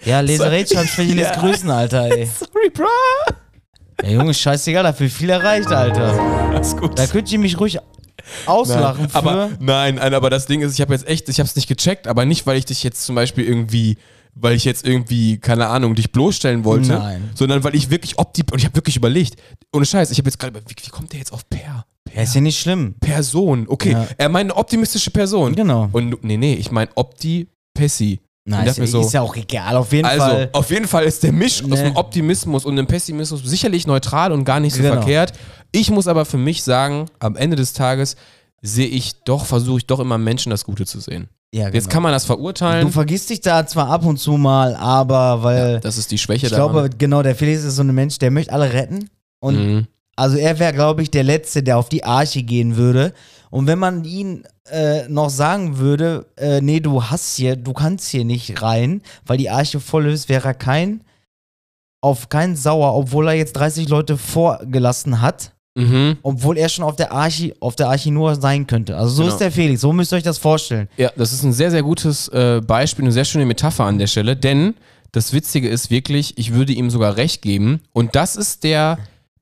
Ja, Leserechtschreibschwäche Ja. grüßen, Alter, ey. Sorry, bro. Ja, Junge, scheißegal, dafür viel erreicht, Alter. Alles gut. Da könnt ihr mich ruhig auslachen Nein, für. aber nein, nein, aber das Ding ist, ich habe jetzt echt, ich habe es nicht gecheckt, aber nicht, weil ich dich jetzt zum Beispiel irgendwie, weil ich jetzt irgendwie, keine Ahnung, dich bloßstellen wollte, Nein. sondern weil ich wirklich opti und ich habe wirklich überlegt, ohne Scheiß, ich habe jetzt gerade, wie, wie kommt der jetzt auf Per? ja, ist ja nicht schlimm. Person, okay, Ja. er meint eine optimistische Person. Genau. Und nee, nee, ich meine Opti-Pessi. Nein, Und ist, mir so- ist ja auch egal, auf jeden Also, Fall. auf jeden Fall ist der Misch aus Nee. dem Optimismus und dem Pessimismus sicherlich neutral und gar nicht so Genau. verkehrt. Ich muss aber für mich sagen, am Ende des Tages sehe ich doch, versuche ich doch immer im Menschen das Gute zu sehen. Ja, genau. Jetzt kann man das verurteilen. Du vergisst dich da zwar ab und zu mal, aber weil das ist die Schwäche ich glaube, genau, der Felix ist so ein Mensch, der möchte alle retten. Und Mhm. also er wäre, glaube ich, der Letzte, der auf die Arche gehen würde. Und wenn man ihn äh, noch sagen würde, äh, nee, du hast hier, du kannst hier nicht rein, weil die Arche voll ist, wäre er kein, auf keinen sauer, obwohl er jetzt 30 Leute vorgelassen hat. Mhm. Obwohl er schon auf der Arche, auf der Arche nur sein könnte. Also so Genau. ist der Felix, so müsst ihr euch das vorstellen. Ja, das ist ein sehr, sehr gutes äh, Beispiel, eine sehr schöne Metapher an der Stelle, denn das Witzige ist wirklich, ich würde ihm sogar recht geben und das ist der,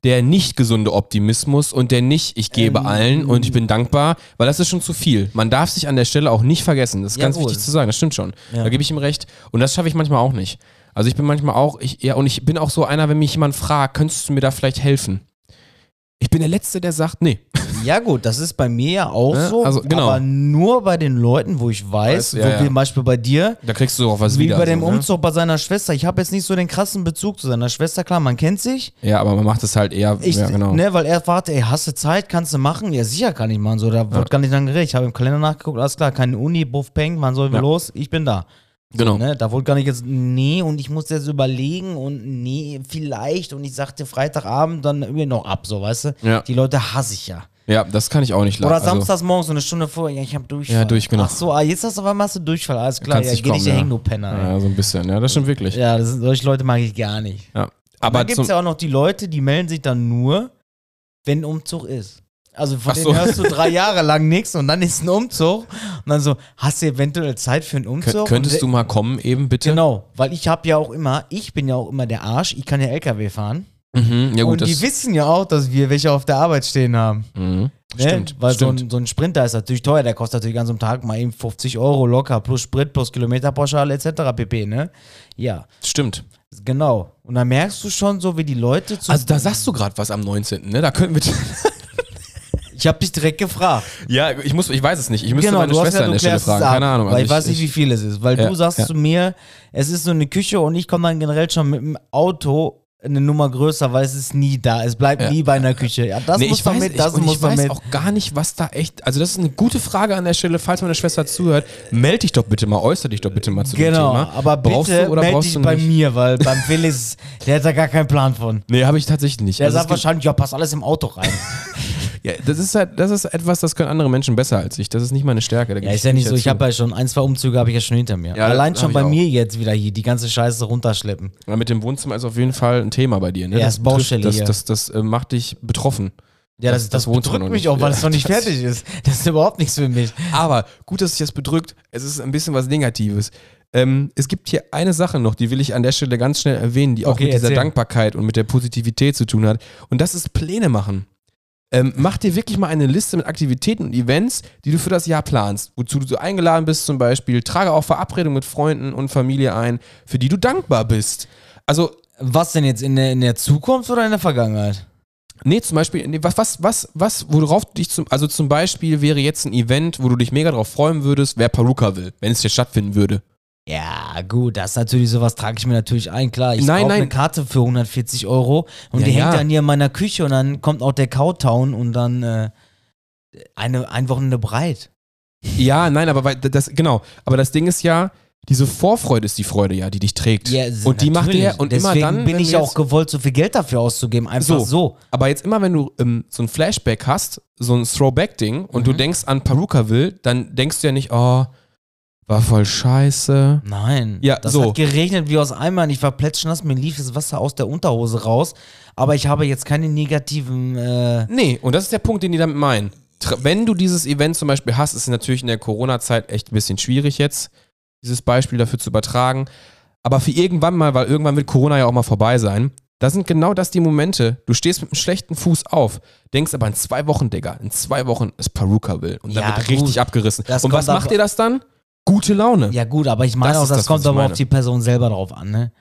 der nicht gesunde Optimismus und der nicht, ich gebe Ähm, allen und ich bin dankbar, weil das ist schon zu viel. Man darf sich an der Stelle auch nicht vergessen. Das ist Ja, ganz wichtig zu sagen, das stimmt schon. Ja. Da gebe ich ihm recht und das schaffe ich manchmal auch nicht. Also ich bin manchmal auch, ich, ja, und ich bin auch so einer, wenn mich jemand fragt, könntest du mir da vielleicht helfen? Ich bin der Letzte, der sagt, nee. Ja, gut, das ist bei mir ja auch Ja, so. also, genau. Aber nur bei den Leuten, wo ich weiß, so wie zum Beispiel bei dir, Da kriegst du auch was wie wieder. bei dem so, ne? Umzug bei seiner Schwester. Ich habe jetzt nicht so den krassen Bezug zu seiner Schwester. Klar, man kennt sich. Ja, aber man macht es halt eher, Ich, ja genau. ne, weil er fragte, ey, hast du Zeit, kannst du machen? Ja, sicher kann ich machen. So, da wird gar nicht lange geredet. Ich habe im Kalender nachgeguckt, alles klar, keine Uni, Buff Peng, wir Ja. los? Ich bin da. genau. Ne, da wurde gar nicht jetzt, nee, und ich muss jetzt überlegen und nee, vielleicht. Und ich sagte Freitagabend dann irgendwie noch ab, so, weißt du? Ja. Die Leute hasse ich ja. Ja, das kann ich auch nicht Oder leiden. Also, samstags morgens so eine Stunde vor, ja, ich habe Durchfall. Ja, durch, genau. Ach so, ah, jetzt hast du auf einmal hast du Durchfall, alles klar. Kannst Ja, geh nicht kommen, hier ja. so ein bisschen, ja, das stimmt wirklich. Ja, das sind, solche Leute mag ich gar nicht. Ja. Aber Aber dann gibt es ja auch noch die Leute, die melden sich dann nur, wenn ein Umzug ist. Also von Ach denen so. hörst du drei Jahre lang nichts und dann ist ein Umzug. Und dann so, hast du eventuell Zeit für einen Umzug? könnt, könntest du mal kommen eben, bitte? Genau, weil ich habe ja auch immer, ich bin ja auch immer der Arsch, ich kann ja LKW fahren. Mhm. Ja, gut, und die wissen ja auch, dass wir welche auf der Arbeit stehen haben. mhm. Ne? Stimmt. Weil stimmt. So, ein, so ein Sprinter ist natürlich teuer, der kostet natürlich ganz am Tag mal eben 50 Euro locker, plus Sprit, plus Kilometerpauschale etc. pp. Ne? Ja, stimmt. genau. Und dann merkst du schon so, wie die Leute zu. Also da sagst du gerade was am 19., ne? Da könnten wir. ich habe dich direkt gefragt. ja, ich muss, ich weiß es nicht. Ich müsste meine Genau, hast Schwester ja, an der Stelle fragen. ab, Keine Ahnung. Weil Also ich, weiß nicht, wie viel es ist. Weil Ja, du sagst ja. zu mir, es ist so eine Küche und ich komme dann generell schon mit dem Auto eine Nummer größer, weil es ist nie da. Es bleibt Ja. nie bei einer Küche. Ja, das nee, muss weiß, mit, das ich, muss ich weiß mit. auch gar nicht, was da echt. Also, das ist eine gute Frage an der Stelle. Falls meine Schwester zuhört, melde dich doch bitte mal, äußere dich doch bitte mal zu Genau, dem Thema. aber brauchst bitte du oder melde brauchst dich du bei mir, weil beim Felix, der hat da gar keinen Plan von. Nee, habe ich tatsächlich nicht. Der Also, sagt wahrscheinlich, ja, passt alles im Auto rein. ja, das ist halt, das ist etwas, das können andere Menschen besser als ich. Das ist nicht meine Stärke. Da Ja, ist ja nicht so. Ich dazu. habe ja schon ein, zwei Umzüge habe ich ja schon hinter mir. Ja, Allein schon ich bei mir jetzt wieder hier die ganze Scheiße runterschleppen. Ja, mit dem Wohnzimmer ist auf jeden Fall ein Thema bei dir. Ne? Ja, das ist Baustelle trifft- das, hier. das, das, äh, macht dich betroffen. Ja, das, Das- das, das bedrückt mich auch, weil es noch nicht das- fertig ist. Das ist überhaupt nichts für mich. Aber gut, dass sich das bedrückt. Es ist ein bisschen was Negatives. Ähm, es gibt hier eine Sache noch, die will ich an der Stelle ganz schnell erwähnen, die auch Okay, mit dieser erzähl. Dankbarkeit und mit der Positivität zu tun hat. Und das ist Pläne machen. Ähm, mach dir wirklich mal eine Liste mit Aktivitäten und Events, die du für das Jahr planst, wozu du so eingeladen bist zum Beispiel. Trage auch Verabredungen mit Freunden und Familie ein, für die du dankbar bist. Also Was denn jetzt in der, in der Zukunft oder in der Vergangenheit? Nee, zum Beispiel, nee, was, was, was, was, worauf du dich zum, also zum Beispiel wäre jetzt ein Event, wo du dich mega drauf freuen würdest, wer Paruka will, wenn es hier stattfinden würde. Ja, gut, das ist natürlich sowas, trage ich mir natürlich ein. Klar, ich Nein, kaufe nein. eine Karte für 140 Euro und Ja, die ja. hängt dann hier in meiner Küche und dann kommt auch der Cowtown und dann äh, eine, ein Wochenende breit. Ja, nein, aber weil, das, genau. Aber das Ding ist ja, diese Vorfreude ist die Freude ja, die dich trägt. Ja, und die macht dir, und Deswegen immer dann. bin wenn ich du auch jetzt- gewollt, so viel Geld dafür auszugeben. Einfach So. so. Aber jetzt immer, wenn du ähm, so ein Flashback hast, so ein Throwback-Ding, und du Mhm. denkst an Perukaville, dann denkst du ja nicht, oh, war voll scheiße. Nein. Ja, das so. hat geregnet wie aus Eimern. Ich war plätschnass, mir lief das Wasser aus der Unterhose raus. Aber ich habe jetzt keine negativen. Äh, Nee, und das ist der Punkt, den die damit meinen. Wenn du dieses Event zum Beispiel hast, ist es natürlich in der Corona-Zeit echt ein bisschen schwierig jetzt, dieses Beispiel dafür zu übertragen. Aber für irgendwann mal, weil irgendwann wird Corona ja auch mal vorbei sein, da sind genau das die Momente. Du stehst mit einem schlechten Fuß auf, denkst aber in zwei Wochen, Digga, in zwei Wochen ist Perukaville und dann Ja, wird richtig abgerissen. Das und was macht dir das dann? Gute Laune. Ja. gut, aber ich meine Das auch, das, kommt aber auf die Person selber drauf an, ne?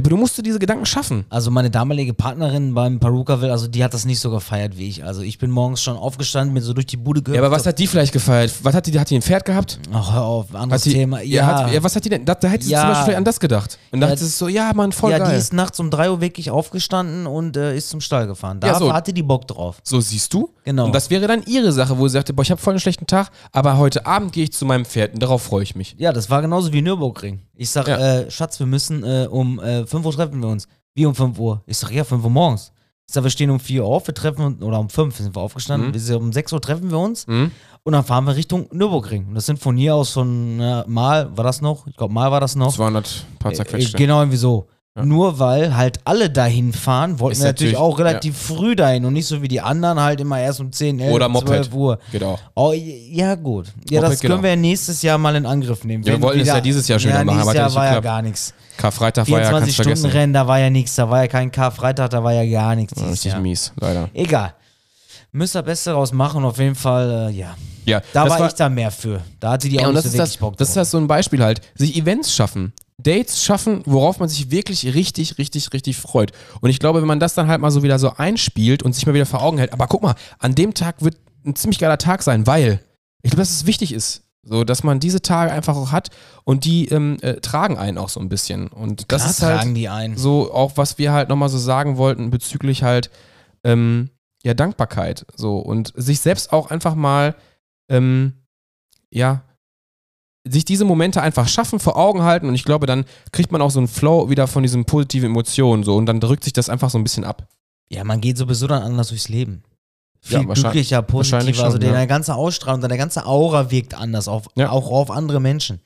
Aber du musst dir diese Gedanken schaffen. Also meine damalige Partnerin beim Perukaville, also die hat das nicht so gefeiert wie ich. Also ich bin morgens schon aufgestanden, bin so durch die Bude gehört. Ja, aber was hat die vielleicht gefeiert? Was hat die, hat die ein Pferd gehabt? Ach, hör auf, anderes die, Thema. ja. Ja, hat, ja, was hat die denn? Da, da hätte sie Ja. zum Beispiel an das gedacht. Und Ja, dachte sie so, ja, Mann, voll ja geil. die ist nachts um 3 Uhr wirklich aufgestanden und äh, ist zum Stall gefahren. Da Ja, so. hatte die Bock drauf. So siehst du. Genau. Und das wäre dann ihre Sache, wo sie sagte, boah, ich habe voll einen schlechten Tag, aber heute Abend gehe ich zu meinem Pferd und darauf freue ich mich. Ja, das war genauso wie Nürburgring. Ich sag, Ja. äh, Schatz, wir müssen äh, um äh, 5 Uhr treffen wir uns. Wie um 5 Uhr? Ich sag, ja, 5 Uhr morgens. Ich sag, wir stehen um 4 Uhr auf, wir treffen uns, oder um 5 sind wir aufgestanden, Mhm. wir sind um 6 Uhr treffen wir uns Mhm. und dann fahren wir Richtung Nürburgring. Und das sind von hier aus von äh, Mal, war das noch? Ich glaube, Mal war das noch. 200 paar Äh, zerquetschte. genau, irgendwie so. Ja. Nur weil halt alle dahin fahren, wollten Ist wir natürlich natürlich- auch relativ früh dahin und nicht so wie die anderen halt immer erst um 10, 11, Oder Moped. 12 Uhr. Genau. Oh, ja, gut. Ja, Moped das können auch. wir nächstes Jahr mal in Angriff nehmen. Ja, wir wollten es ja dieses Jahr schon ja, machen, aber ja Jahr war ja gar nichts. Karfreitag war ja, 24 kannst Stunden vergessen. Rennen, da war ja nichts. Da war ja kein Karfreitag, da war ja gar nichts. Ja, richtig Jahr. mies, leider. Egal. Müsst ihr Beste draus machen, auf jeden Fall, äh, ja. Ja, Da das war, ich da mehr für. Da hatte die auch Ja, nicht das so ist, wirklich das, Bock das ist drauf. das so ein Beispiel halt. Sich Events schaffen. Dates schaffen, worauf man sich wirklich richtig, richtig, richtig freut. Und ich glaube, wenn man das dann halt mal so wieder so einspielt und sich mal wieder vor Augen hält, aber guck mal, an dem Tag wird ein ziemlich geiler Tag sein, weil ich glaube, dass es wichtig ist, so dass man diese Tage einfach auch hat und die ähm, äh, tragen einen auch so ein bisschen. Und das Klar ist halt tragen die ein. so auch, was wir halt nochmal so sagen wollten bezüglich halt ähm, ja Dankbarkeit so und sich selbst auch einfach mal ähm, ja sich diese Momente einfach schaffen, vor Augen halten und ich glaube, dann kriegt man auch so einen Flow wieder von diesen positiven Emotionen so und dann drückt sich das einfach so ein bisschen ab. Ja, man geht sowieso dann anders durchs Leben. Ja, Viel wahrscheinlich- glücklicher, wahrscheinlich positiver. Also schon, ja. deine ganze Ausstrahlung, deine ganze Aura wirkt anders, auf, Ja. auch auf andere Menschen.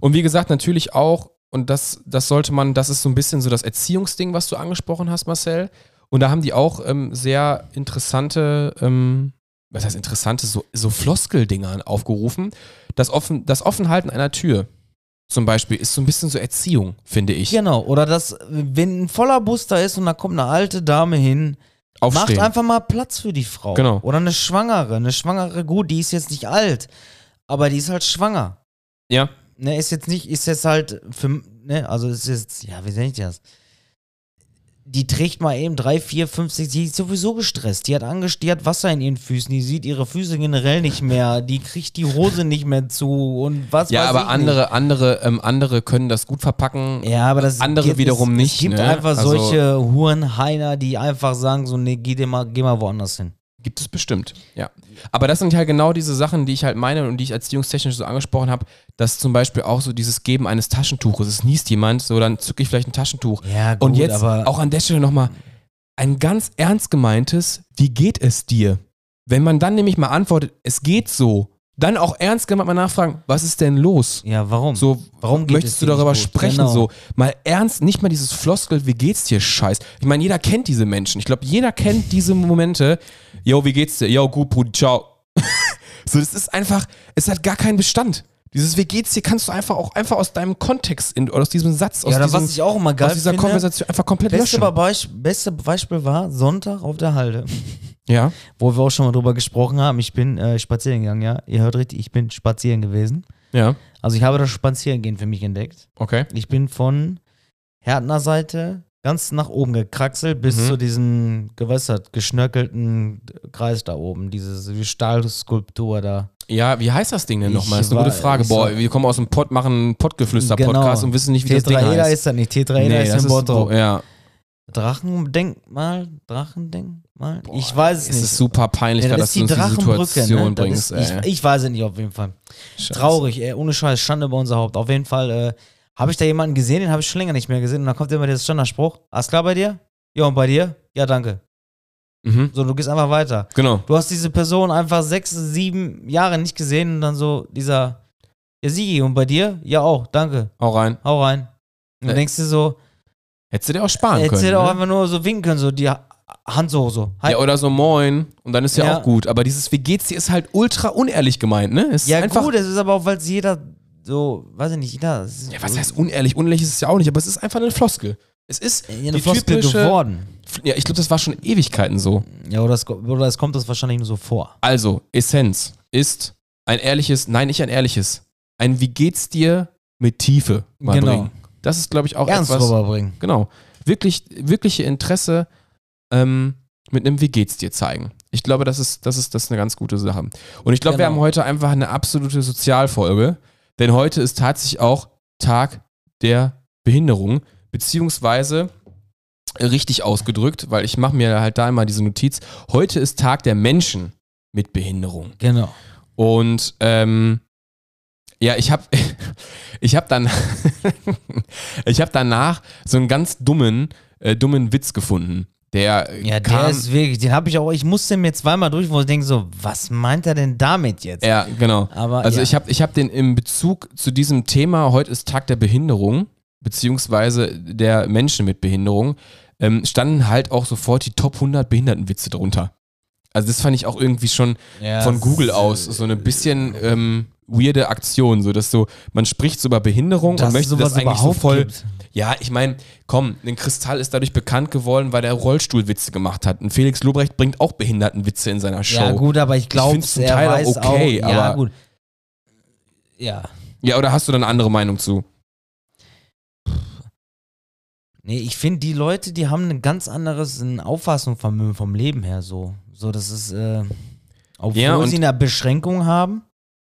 Und wie gesagt, natürlich auch, und das, das sollte man, das ist so ein bisschen so das Erziehungsding, was du angesprochen hast, Marcel. Und da haben die auch ähm, sehr interessante, ähm, was heißt interessante, so, so Floskeldinger aufgerufen. Das, offen, das Offenhalten einer Tür. zum Beispiel ist so ein bisschen so Erziehung, finde ich. Genau, oder das, wenn ein voller Bus da ist und da kommt eine alte Dame hin, Aufstehen. macht einfach mal Platz für die Frau. Genau. Oder eine Schwangere. Eine Schwangere, gut, die ist jetzt nicht alt, aber die ist halt schwanger. ja. Ne, ist jetzt nicht, ist jetzt halt für, ne, also ist jetzt, ja, wie nenne ich das? Die trägt mal eben drei, vier, fünf, sechs, die ist sowieso gestresst. Die hat Angst, die hat Wasser in ihren Füßen, die sieht ihre Füße generell nicht mehr, die kriegt die Hose nicht mehr zu und was Ja, weiß aber ich andere, andere, ähm, andere können das gut verpacken. Nicht. Ja, aber das andere gibt, wiederum es, nicht, Es gibt ne? einfach Also- solche Hurenheiner, die einfach sagen so, nee, geh, dir mal, geh mal woanders hin. Gibt es bestimmt, ja. Aber das sind halt genau diese Sachen, die ich halt meine und die ich erziehungstechnisch so angesprochen habe, dass zum Beispiel auch so dieses Geben eines Taschentuches, es niest jemand, so dann zücke ich vielleicht ein Taschentuch. Ja, gut, und jetzt aber auch an der Stelle nochmal ein ganz ernst gemeintes, wie geht es dir? Wenn man dann nämlich mal antwortet, es geht so, dann auch ernst gemeint mal nachfragen, was ist denn los? ja, warum? So, Warum möchtest es du darüber sprechen? Genau. So, mal ernst, nicht mal dieses Floskel, wie geht's dir, Scheiß. Ich meine, jeder kennt diese Menschen. Ich glaube, jeder kennt diese Momente. Yo, wie geht's dir? Yo, gut, Brudi, ciao. so, das ist einfach, es hat gar keinen Bestand. Dieses Wie geht's dir kannst du einfach auch einfach aus deinem Kontext, in, aus diesem Satz, aus, ja, oder diesem, was ich auch immer geil aus dieser finde, Konversation einfach komplett beste, löschen. Beisp beste Beispiel war Sonntag auf der Halde, Ja, wo wir auch schon mal drüber gesprochen haben. Ich bin äh, spazieren gegangen, ja. Ihr hört richtig, ich bin spazieren gewesen. ja, Also ich habe das Spazierengehen für mich entdeckt. okay. Ich bin von Härtner Seite ganz nach oben gekraxelt bis Mhm. zu diesem gewässert, geschnörkelten Kreis da oben, diese die Stahlskulptur da. Ja, wie heißt das Ding denn nochmal? Das ist eine gute Frage. Boah, wir kommen aus dem Pott, machen einen Pottgeflüster-Podcast Genau. und wissen nicht, wie das Ding Tetraeder heißt. ist das nicht, Tetraeder ist das in Bottrop. ja. Drachendenkmal, Drachendenkmal? ich weiß es Es nicht. ist super peinlich, Ja, das dass ist du uns die Drachenbrücke, Situation ne? Bringst. ist, ich, ich weiß es nicht auf jeden Fall. Scheiße. Traurig, ey, ohne Scheiß, Schande über unser Haupt. Auf jeden Fall äh, habe ich da jemanden gesehen, den habe ich schon länger nicht mehr gesehen. Und dann kommt immer der Standardspruch: Alles klar bei dir? Ja, und bei dir? Ja, danke. Mhm. So, du gehst einfach weiter. Genau. Du hast diese Person einfach sechs, sieben Jahre nicht gesehen und dann so dieser, ja, Sigi, und bei dir? Ja, auch, danke. Hau rein. Hau rein. Und du Äh, denkst dir so, Hättest du dir auch sparen hättest können. du auch ne? einfach nur so winken können, so die Ha- Hand so, so. Hi. Ja, oder so moin. Und dann ist ja, Ja. auch gut. Aber dieses Wie geht's dir ist halt ultra unehrlich gemeint, ne? Es ist Ja, einfach, gut, es ist aber auch, weil es jeder so, weiß ich nicht, jeder. Ja, was heißt unehrlich? Unehrlich ist es ja auch nicht, aber es ist einfach eine Floskel. Es ist Ja, eine Floskel geworden. Ja, ich glaube, das war schon Ewigkeiten so. Ja, oder es, oder es kommt das wahrscheinlich nur so vor. Also, Essenz ist ein ehrliches, nein, nicht ein ehrliches, ein Wie geht's dir mit Tiefe mal Genau. bringen. Das ist, glaube ich, auch Ernst etwas. rüberbringen. Genau. Wirklich, wirkliche Interesse ähm, mit einem Wie geht's dir zeigen. Ich glaube, das ist, das ist, das ist eine ganz gute Sache. Und ich glaube, wir Genau. haben heute einfach eine absolute Sozialfolge, denn heute ist tatsächlich auch Tag der Behinderung, beziehungsweise richtig ausgedrückt, weil ich mache mir halt da immer diese Notiz. Heute ist Tag der Menschen mit Behinderung. Genau. Und ähm, ja, ich habe ich hab dann ich habe danach so einen ganz dummen äh, dummen Witz gefunden. Der Ja, der kam, ist wirklich, den habe ich auch, ich musste mir zweimal durch, wo ich denke so, was meint er denn damit jetzt? ja, genau. Aber Also ja. ich habe ich hab den im Bezug zu diesem Thema, heute ist Tag der Behinderung, beziehungsweise der Menschen mit Behinderung, ähm, standen halt auch sofort die Top 100 Behindertenwitze drunter. Also das fand ich auch irgendwie schon Ja, von Google aus so eine bisschen ähm, weirde Aktion, so dass so, man spricht so über Behinderung dass und möchte sowas das eigentlich so voll. gibt. Ja, ich meine, komm, ein Kristall ist dadurch bekannt geworden, weil der Rollstuhlwitze gemacht hat. Und Felix Lobrecht bringt auch Behindertenwitze in seiner Show. Ja, gut, aber ich glaube, zum er Teil auch weiß okay, auch, ja, aber- gut. Ja. Ja, oder hast du da eine andere Meinung zu? Nee, ich finde, die Leute, die haben ein ganz anderes ein Auffassungsvermögen vom Leben her so. So, das ist, äh, obwohl Ja, sie eine Beschränkung haben,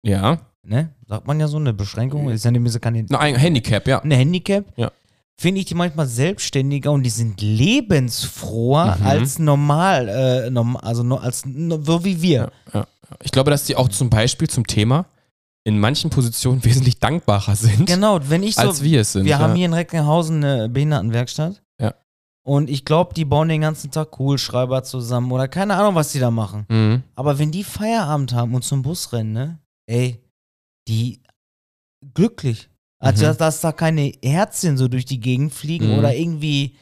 Ja. ne? Sagt man ja so, eine Beschränkung, ist ja nicht mehr so keine, ein Handicap, ja. eine Handicap. Ja. Finde ich die manchmal selbstständiger und die sind lebensfroher Mhm. als normal, äh, norm, also no, als no, so wie wir. ja. Ich glaube, dass die auch zum Beispiel zum Thema in manchen Positionen wesentlich dankbarer sind, Genau, wenn ich so, als wir es sind. Wir ja. haben hier in Recklinghausen eine Behindertenwerkstatt. Ja. Und ich glaube, die bauen den ganzen Tag Kugelschreiber zusammen oder keine Ahnung, was die da machen. Mhm. Aber wenn die Feierabend haben und zum Bus rennen, ne? Ey, die glücklich. Also, Mhm. dass, dass da keine Herzchen so durch die Gegend fliegen Mhm. oder irgendwie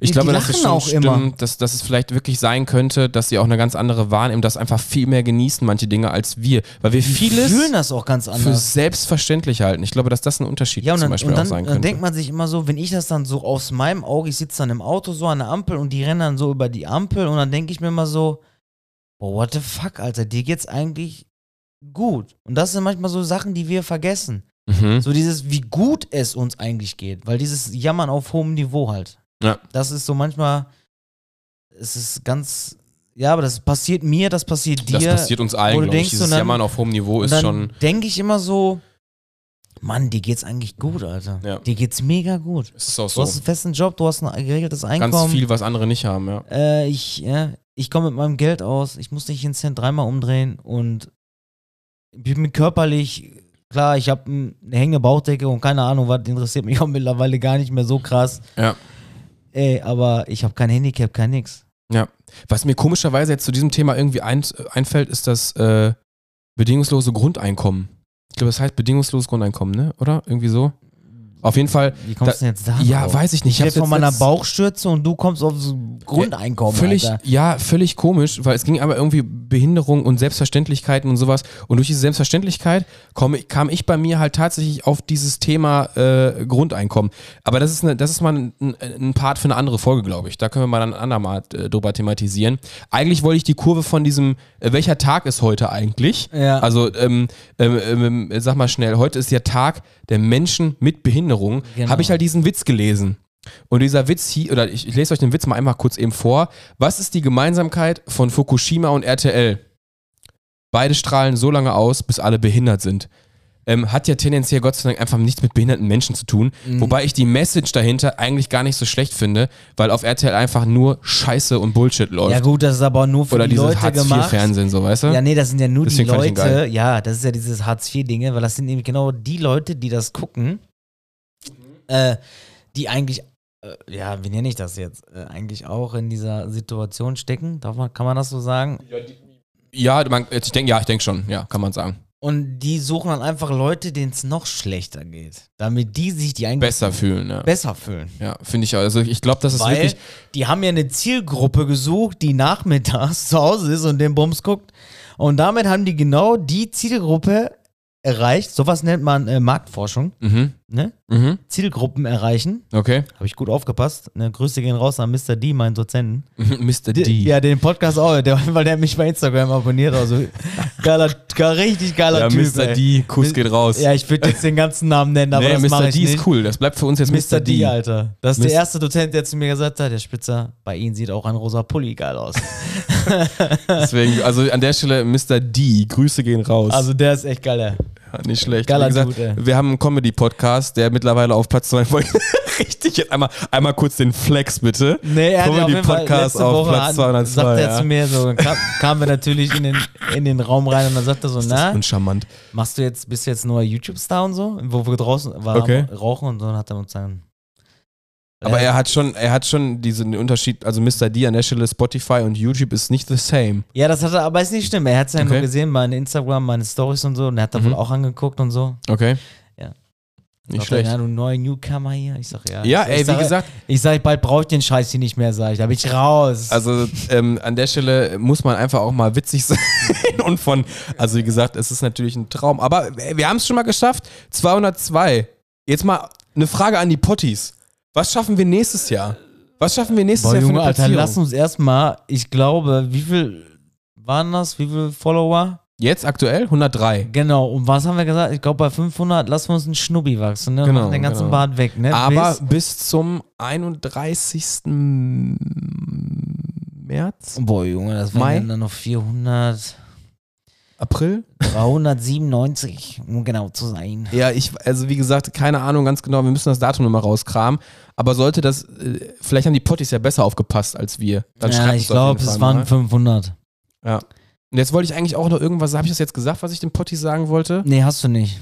Ich Die- glaube, die dass es schon auch stimmt, immer. Dass, dass es vielleicht wirklich sein könnte, dass sie auch eine ganz andere wahrnehmen, das einfach viel mehr genießen, manche Dinge, als wir. Weil wir Die vieles fühlen das auch ganz für anders. selbstverständlich halten. Ich glaube, dass das ein Unterschied Ja, und zum dann, Beispiel dann, auch sein dann könnte. denkt man sich immer so, wenn ich das dann so aus meinem Auge, ich sitze dann im Auto so an der Ampel und die rennen dann so über die Ampel und dann denke ich mir immer so, oh, what the fuck, Alter, dir geht's eigentlich gut. Und das sind manchmal so Sachen, die wir vergessen. mhm. So dieses, wie gut es uns eigentlich geht, weil dieses Jammern auf hohem Niveau halt. Ja. Das ist so manchmal, es ist ganz, ja, aber das passiert mir, das passiert dir. Das passiert uns allen, du glaube ich. Dieses dann- Jammern auf hohem Niveau ist dann schon. denke ich immer so, Mann, dir geht's eigentlich gut, Alter. Ja. Dir geht's mega gut. Es ist auch Du so. hast einen festen Job, du hast ein geregeltes Ganz Einkommen. viel, was andere nicht haben, ja. Äh, ich ja, ich komme mit meinem Geld aus. Ich muss nicht den Cent dreimal umdrehen und ich bin körperlich, klar, ich habe eine hängende Bauchdecke und keine Ahnung, was interessiert mich auch mittlerweile gar nicht mehr so krass. Ja. Ey, aber ich habe kein Handicap, kein nix. Ja. Was mir komischerweise jetzt zu diesem Thema irgendwie ein, einfällt, ist das äh, bedingungslose Grundeinkommen. Ich glaube, das heißt bedingungsloses Grundeinkommen, ne? Oder? Irgendwie so? Auf jeden Fall. Wie kommst Da- du denn jetzt da? Ja, drauf? weiß ich nicht. Ich rede von meiner Bauchstürze und du kommst auf so Grundeinkommen. Völlig, Alter. ja, völlig komisch, weil es ging aber irgendwie Behinderung und Selbstverständlichkeiten und sowas. Und durch diese Selbstverständlichkeit komme, kam ich bei mir halt tatsächlich auf dieses Thema äh, Grundeinkommen. Aber das ist, eine, das ist mal ein, ein- Part für eine andere Folge, glaube ich. Da können wir mal dann ein andermal äh, drüber thematisieren. Eigentlich wollte ich die Kurve von diesem, äh, welcher Tag ist heute eigentlich? Ja. Also, ähm, ähm, ähm, sag mal schnell, heute ist der Tag der Menschen mit Behinderung. Genau. Habe ich halt diesen Witz gelesen. Und dieser Witz hier, oder ich, ich lese euch den Witz mal einmal kurz eben vor. Was ist die Gemeinsamkeit von Fukushima und RTL? Beide strahlen so lange aus, bis alle behindert sind. Ähm, hat ja tendenziell Gott sei Dank einfach nichts mit behinderten Menschen zu tun. Mhm. Wobei ich die Message dahinter eigentlich gar nicht so schlecht finde, weil auf RTL einfach nur Scheiße und Bullshit läuft. Ja gut, das ist aber nur für Oder die dieses Leute gemacht. Hartz-IV-Fernsehen, so, weißt du? Ja, nee, das sind ja nur Deswegen die Leute, ja, das ist ja dieses Hartz-IV-Dinge, weil das sind nämlich genau die Leute, die das gucken, äh, die eigentlich, äh, ja, wie nenne ich das jetzt, äh, eigentlich auch in dieser Situation stecken, darf man, kann man das so sagen? Ja, man, jetzt, ich denke, ja, ich denke schon, ja, kann man sagen. Und die suchen dann einfach Leute, denen es noch schlechter geht, damit die sich die eigentlich Besser fühlen, ja. besser fühlen. Ja, finde ich auch. Also ich glaube, das ist Weil wirklich. die haben ja eine Zielgruppe gesucht, die nachmittags zu Hause ist und den Bums guckt. Und damit haben die genau die Zielgruppe erreicht. Sowas nennt man äh, Marktforschung. Mhm, Ne? mhm, Zielgruppen erreichen. okay. Habe ich gut aufgepasst. Ne, Grüße gehen raus an Mr. D, meinen Dozenten. Mr. D. Ja, den Podcast auch, der, weil der mich bei Instagram abonniert. Also geiler, gar richtig geiler Ja, Typ. Mr. ey. D, Kuss geht raus. Ja, ich würde jetzt den ganzen Namen nennen, aber nee, das Mr. D nicht. ist cool. Das bleibt für uns jetzt Mr. D, Alter. Das ist Mist. der erste Dozent, der zu mir gesagt hat, der Spitzer, bei Ihnen sieht auch ein rosa Pulli geil aus. Deswegen, also an der Stelle Mr. D, Grüße gehen raus. Also der ist echt geil, ey. Ja, nicht schlecht. geiler Wie gesagt, Dude, wir haben einen Comedy-Podcast, der mittlerweile auf Platz 2 Richtig, jetzt einmal, einmal kurz den Flex bitte. Nee, er auf Comedy-Podcast auf Woche Platz an, 202. sagt er ja. zu mir so, kam, kamen wir natürlich in den, in den Raum rein und dann sagt er so, na, uncharmant. machst du jetzt, bist du jetzt neuer YouTube-Star und so? Wo wir draußen waren, Okay. rauchen und so, dann hat er uns dann Aber er hat schon, er hat schon diesen Unterschied, also Mr. D an der Stelle Spotify und YouTube ist nicht the same. Ja, das hat er, aber ist nicht schlimm. Er hat es ja nur Okay. gesehen, meine Instagram, meine Stories und so. Und er hat da Mhm. wohl auch angeguckt und so. Okay? Ja. Nicht schlecht. Ja, du neuer Newcomer hier. Ich sag, ja. Ja, ich, ey, sag, wie gesagt, Ich sag, bald brauche ich den Scheiß hier nicht mehr, sag ich. Da bin ich raus. also ähm, an der Stelle muss man einfach auch mal witzig sein und von, also wie gesagt, es ist natürlich ein Traum, aber äh, wir haben es schon mal geschafft, 202. Jetzt mal eine Frage an die Potties. Was schaffen wir nächstes Jahr? Was schaffen wir nächstes Boah, Jahr für Junge, eine Alter, Platzierung? lass uns erstmal, ich glaube, wie viel waren das? Wie viele Follower? Jetzt aktuell 103. Genau, und was haben wir gesagt? Ich glaube, bei 500 lassen wir uns einen Schnubbi wachsen, ne? Genau, Machen den ganzen genau. Bart weg, ne? Aber Bis- bis zum 31. März? Boah, Junge, das Mai? wären dann noch 400, April? 397, um genau zu sein. Ja, ich, also wie gesagt, keine Ahnung ganz genau, wir müssen das Datum nochmal rauskramen. Aber sollte das, äh, vielleicht haben die Potties ja besser aufgepasst als wir. Dann ja, ich glaube, es waren mal. 500. Ja. Und jetzt wollte ich eigentlich auch noch irgendwas, habe ich das jetzt gesagt, was ich den Potties sagen wollte? Nee, hast du nicht.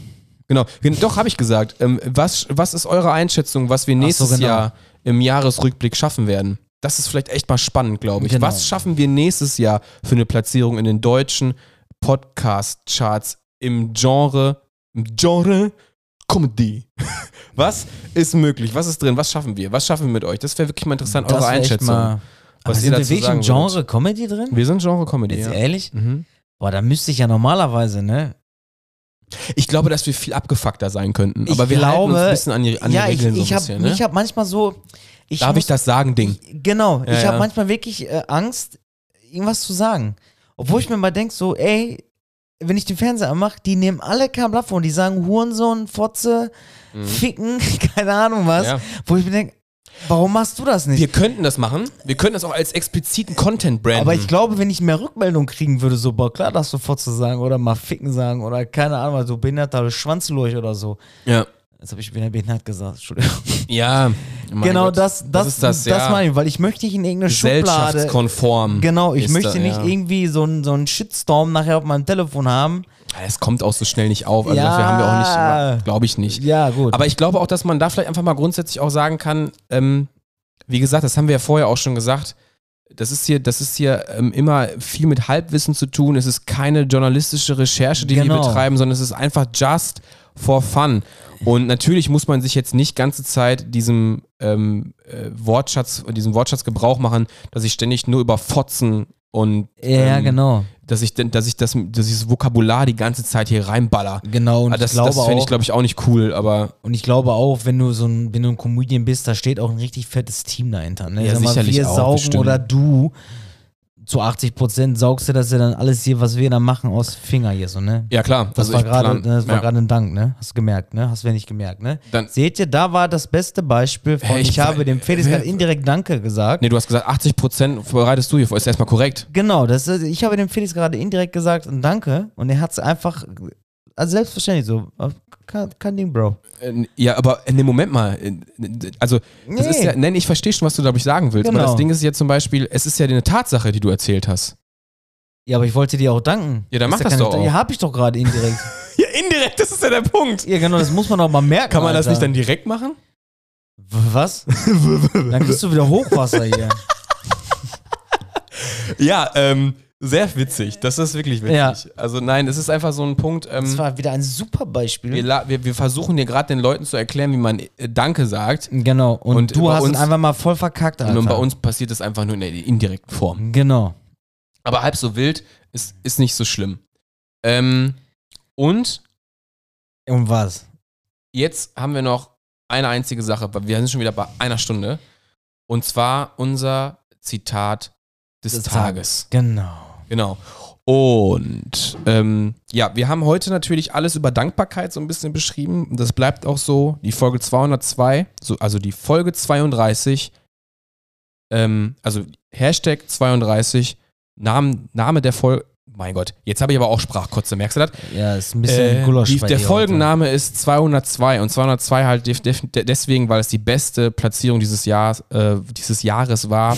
Genau, Gen- doch, habe ich gesagt. Ähm, was, was ist eure Einschätzung, was wir Ach so, nächstes genau. Jahr im Jahresrückblick schaffen werden? Das ist vielleicht echt mal spannend, glaube ich. Genau. Was schaffen wir nächstes Jahr für eine Platzierung in den deutschen Podcast-Charts im Genre, im Genre Comedy. Was ist möglich? Was ist drin? Was schaffen wir? Was schaffen wir mit euch? Das wäre wirklich mal interessant, eure Einschätzung. Mal, was sind wir wirklich im würdet. Genre Comedy drin? Wir sind Genre Comedy. Jetzt Ja. ehrlich? Mhm. Boah, da müsste ich ja normalerweise, ne? Ich glaube, dass wir viel abgefuckter sein könnten. Ich Aber wir halten uns glaube- ein bisschen an die, an die ja, ich, Regeln so ich ein habe bisschen. Ne? ich hab manchmal so. Ich Darf muss, ich das sagen, Ding? Ich, genau, Ja, ich habe manchmal wirklich äh, Angst, irgendwas zu sagen. Obwohl ich mir mal denke, so, ey, wenn ich den Fernseher anmache, die nehmen alle kein Blatt vor und die sagen Hurensohn, Fotze, Ficken, keine Ahnung was. Mhm. Ja. Wo ich mir denke, warum machst du das nicht? Wir könnten das machen. Wir könnten das auch als expliziten Content branden. Aber ich glaube, wenn ich mehr Rückmeldung kriegen würde, so, boah, klar, das sofort zu sagen oder mal ficken sagen oder keine Ahnung, so behinderter Schwanzlurch oder so. ja. Jetzt habe ich wieder behindert gesagt, Entschuldigung. Ja. genau, Gott. das, das, ist das, ja. meine ich, weil ich möchte nicht in irgendeine Schublade. Gesellschaftskonform. Genau, ich möchte da, nicht ja. irgendwie so einen so einen Shitstorm nachher auf meinem Telefon haben. Es kommt auch so schnell nicht auf. Also Ja. dafür haben wir auch nicht, glaube ich nicht. Ja, gut. Aber ich glaube auch, dass man da vielleicht einfach mal grundsätzlich auch sagen kann, ähm, wie gesagt, das haben wir ja vorher auch schon gesagt, das ist hier, das ist hier ähm, immer viel mit Halbwissen zu tun. Es ist keine journalistische Recherche, die wir Genau. betreiben, sondern es ist einfach just for fun. Und natürlich muss man sich jetzt nicht ganze Zeit diesem ähm, äh, Wortschatz, diesem Wortschatz Gebrauch machen, dass ich ständig nur über Fotzen und ja, ähm, genau. dass ich, dass ich das, dass ich das Vokabular die ganze Zeit hier reinballer. Genau, und Ah, das ich glaube das finde ich, glaube ich, auch nicht cool, aber und ich glaube auch, wenn du so ein, wenn du ein Comedian bist, da steht auch ein richtig fettes Team dahinter. Ne? Ja, Sag mal, sicherlich wir auch, saugen bestimmt. oder du zu 80 Prozent saugst du das ja dann alles hier, was wir da machen, aus Finger hier so, ne? ja klar. Das also war gerade, plan- das war ja. gerade ein Dank, ne? Hast du gemerkt, ne? Hast du nicht gemerkt, ne? Dann- Seht ihr, da war das beste Beispiel von, Hey, ich, ich- habe dem Felix gerade indirekt Danke gesagt. Nee, du hast gesagt, 80% bereitest du hier vor. Ist erstmal korrekt. Genau, das ist, ich habe dem Felix gerade indirekt gesagt und Danke und er hat es einfach, also selbstverständlich so, kein, kein Ding, Bro. Äh, Ja, aber nee, Moment mal. Äh, Also, das Nee. ist ja, nein, ich verstehe schon, was du, glaube ich, sagen willst. Aber Genau. das Ding ist jetzt zum Beispiel, es ist ja eine Tatsache, die du erzählt hast. Ja, aber ich wollte dir auch danken. Ja, dann mach das keine- doch auch. Ja, hab ich doch gerade indirekt. Ja, indirekt, das ist ja der Punkt. ja, genau, das muss man auch mal merken. Kann man das Alter. nicht dann direkt machen? Was? dann kriegst du wieder Hochwasser hier. Ja, ähm, sehr witzig. Das ist wirklich witzig. Ja. Also nein, es ist einfach so ein Punkt. Das Ähm, war wieder ein super Beispiel. wir, wir, wir versuchen hier gerade den Leuten zu erklären, wie man äh, Danke sagt. Genau, und, Und du hast uns- einfach mal voll verkackt, Alter. Und bei uns passiert es einfach nur in der indirekten Form. Genau. Aber halb so wild ist, ist nicht so schlimm. Ähm, und Und was? jetzt haben wir noch eine einzige Sache. weil Wir sind schon wieder bei einer Stunde. Und zwar unser Zitat des, Des Tages. Genau. Genau. Und ähm, ja, wir haben heute natürlich alles über Dankbarkeit so ein bisschen beschrieben. Und Das bleibt auch so. Die Folge 202, so, also die Folge 32, ähm, also Hashtag 32, Namen, Name der Folge. Mein Gott, jetzt habe ich aber auch Sprachkotze, merkst du das? Ja, ist ein bisschen Äh, Gulasch die, der Folgenname ist 202 und 202 halt deswegen, weil es die beste Platzierung dieses, Jahr, äh, dieses Jahres war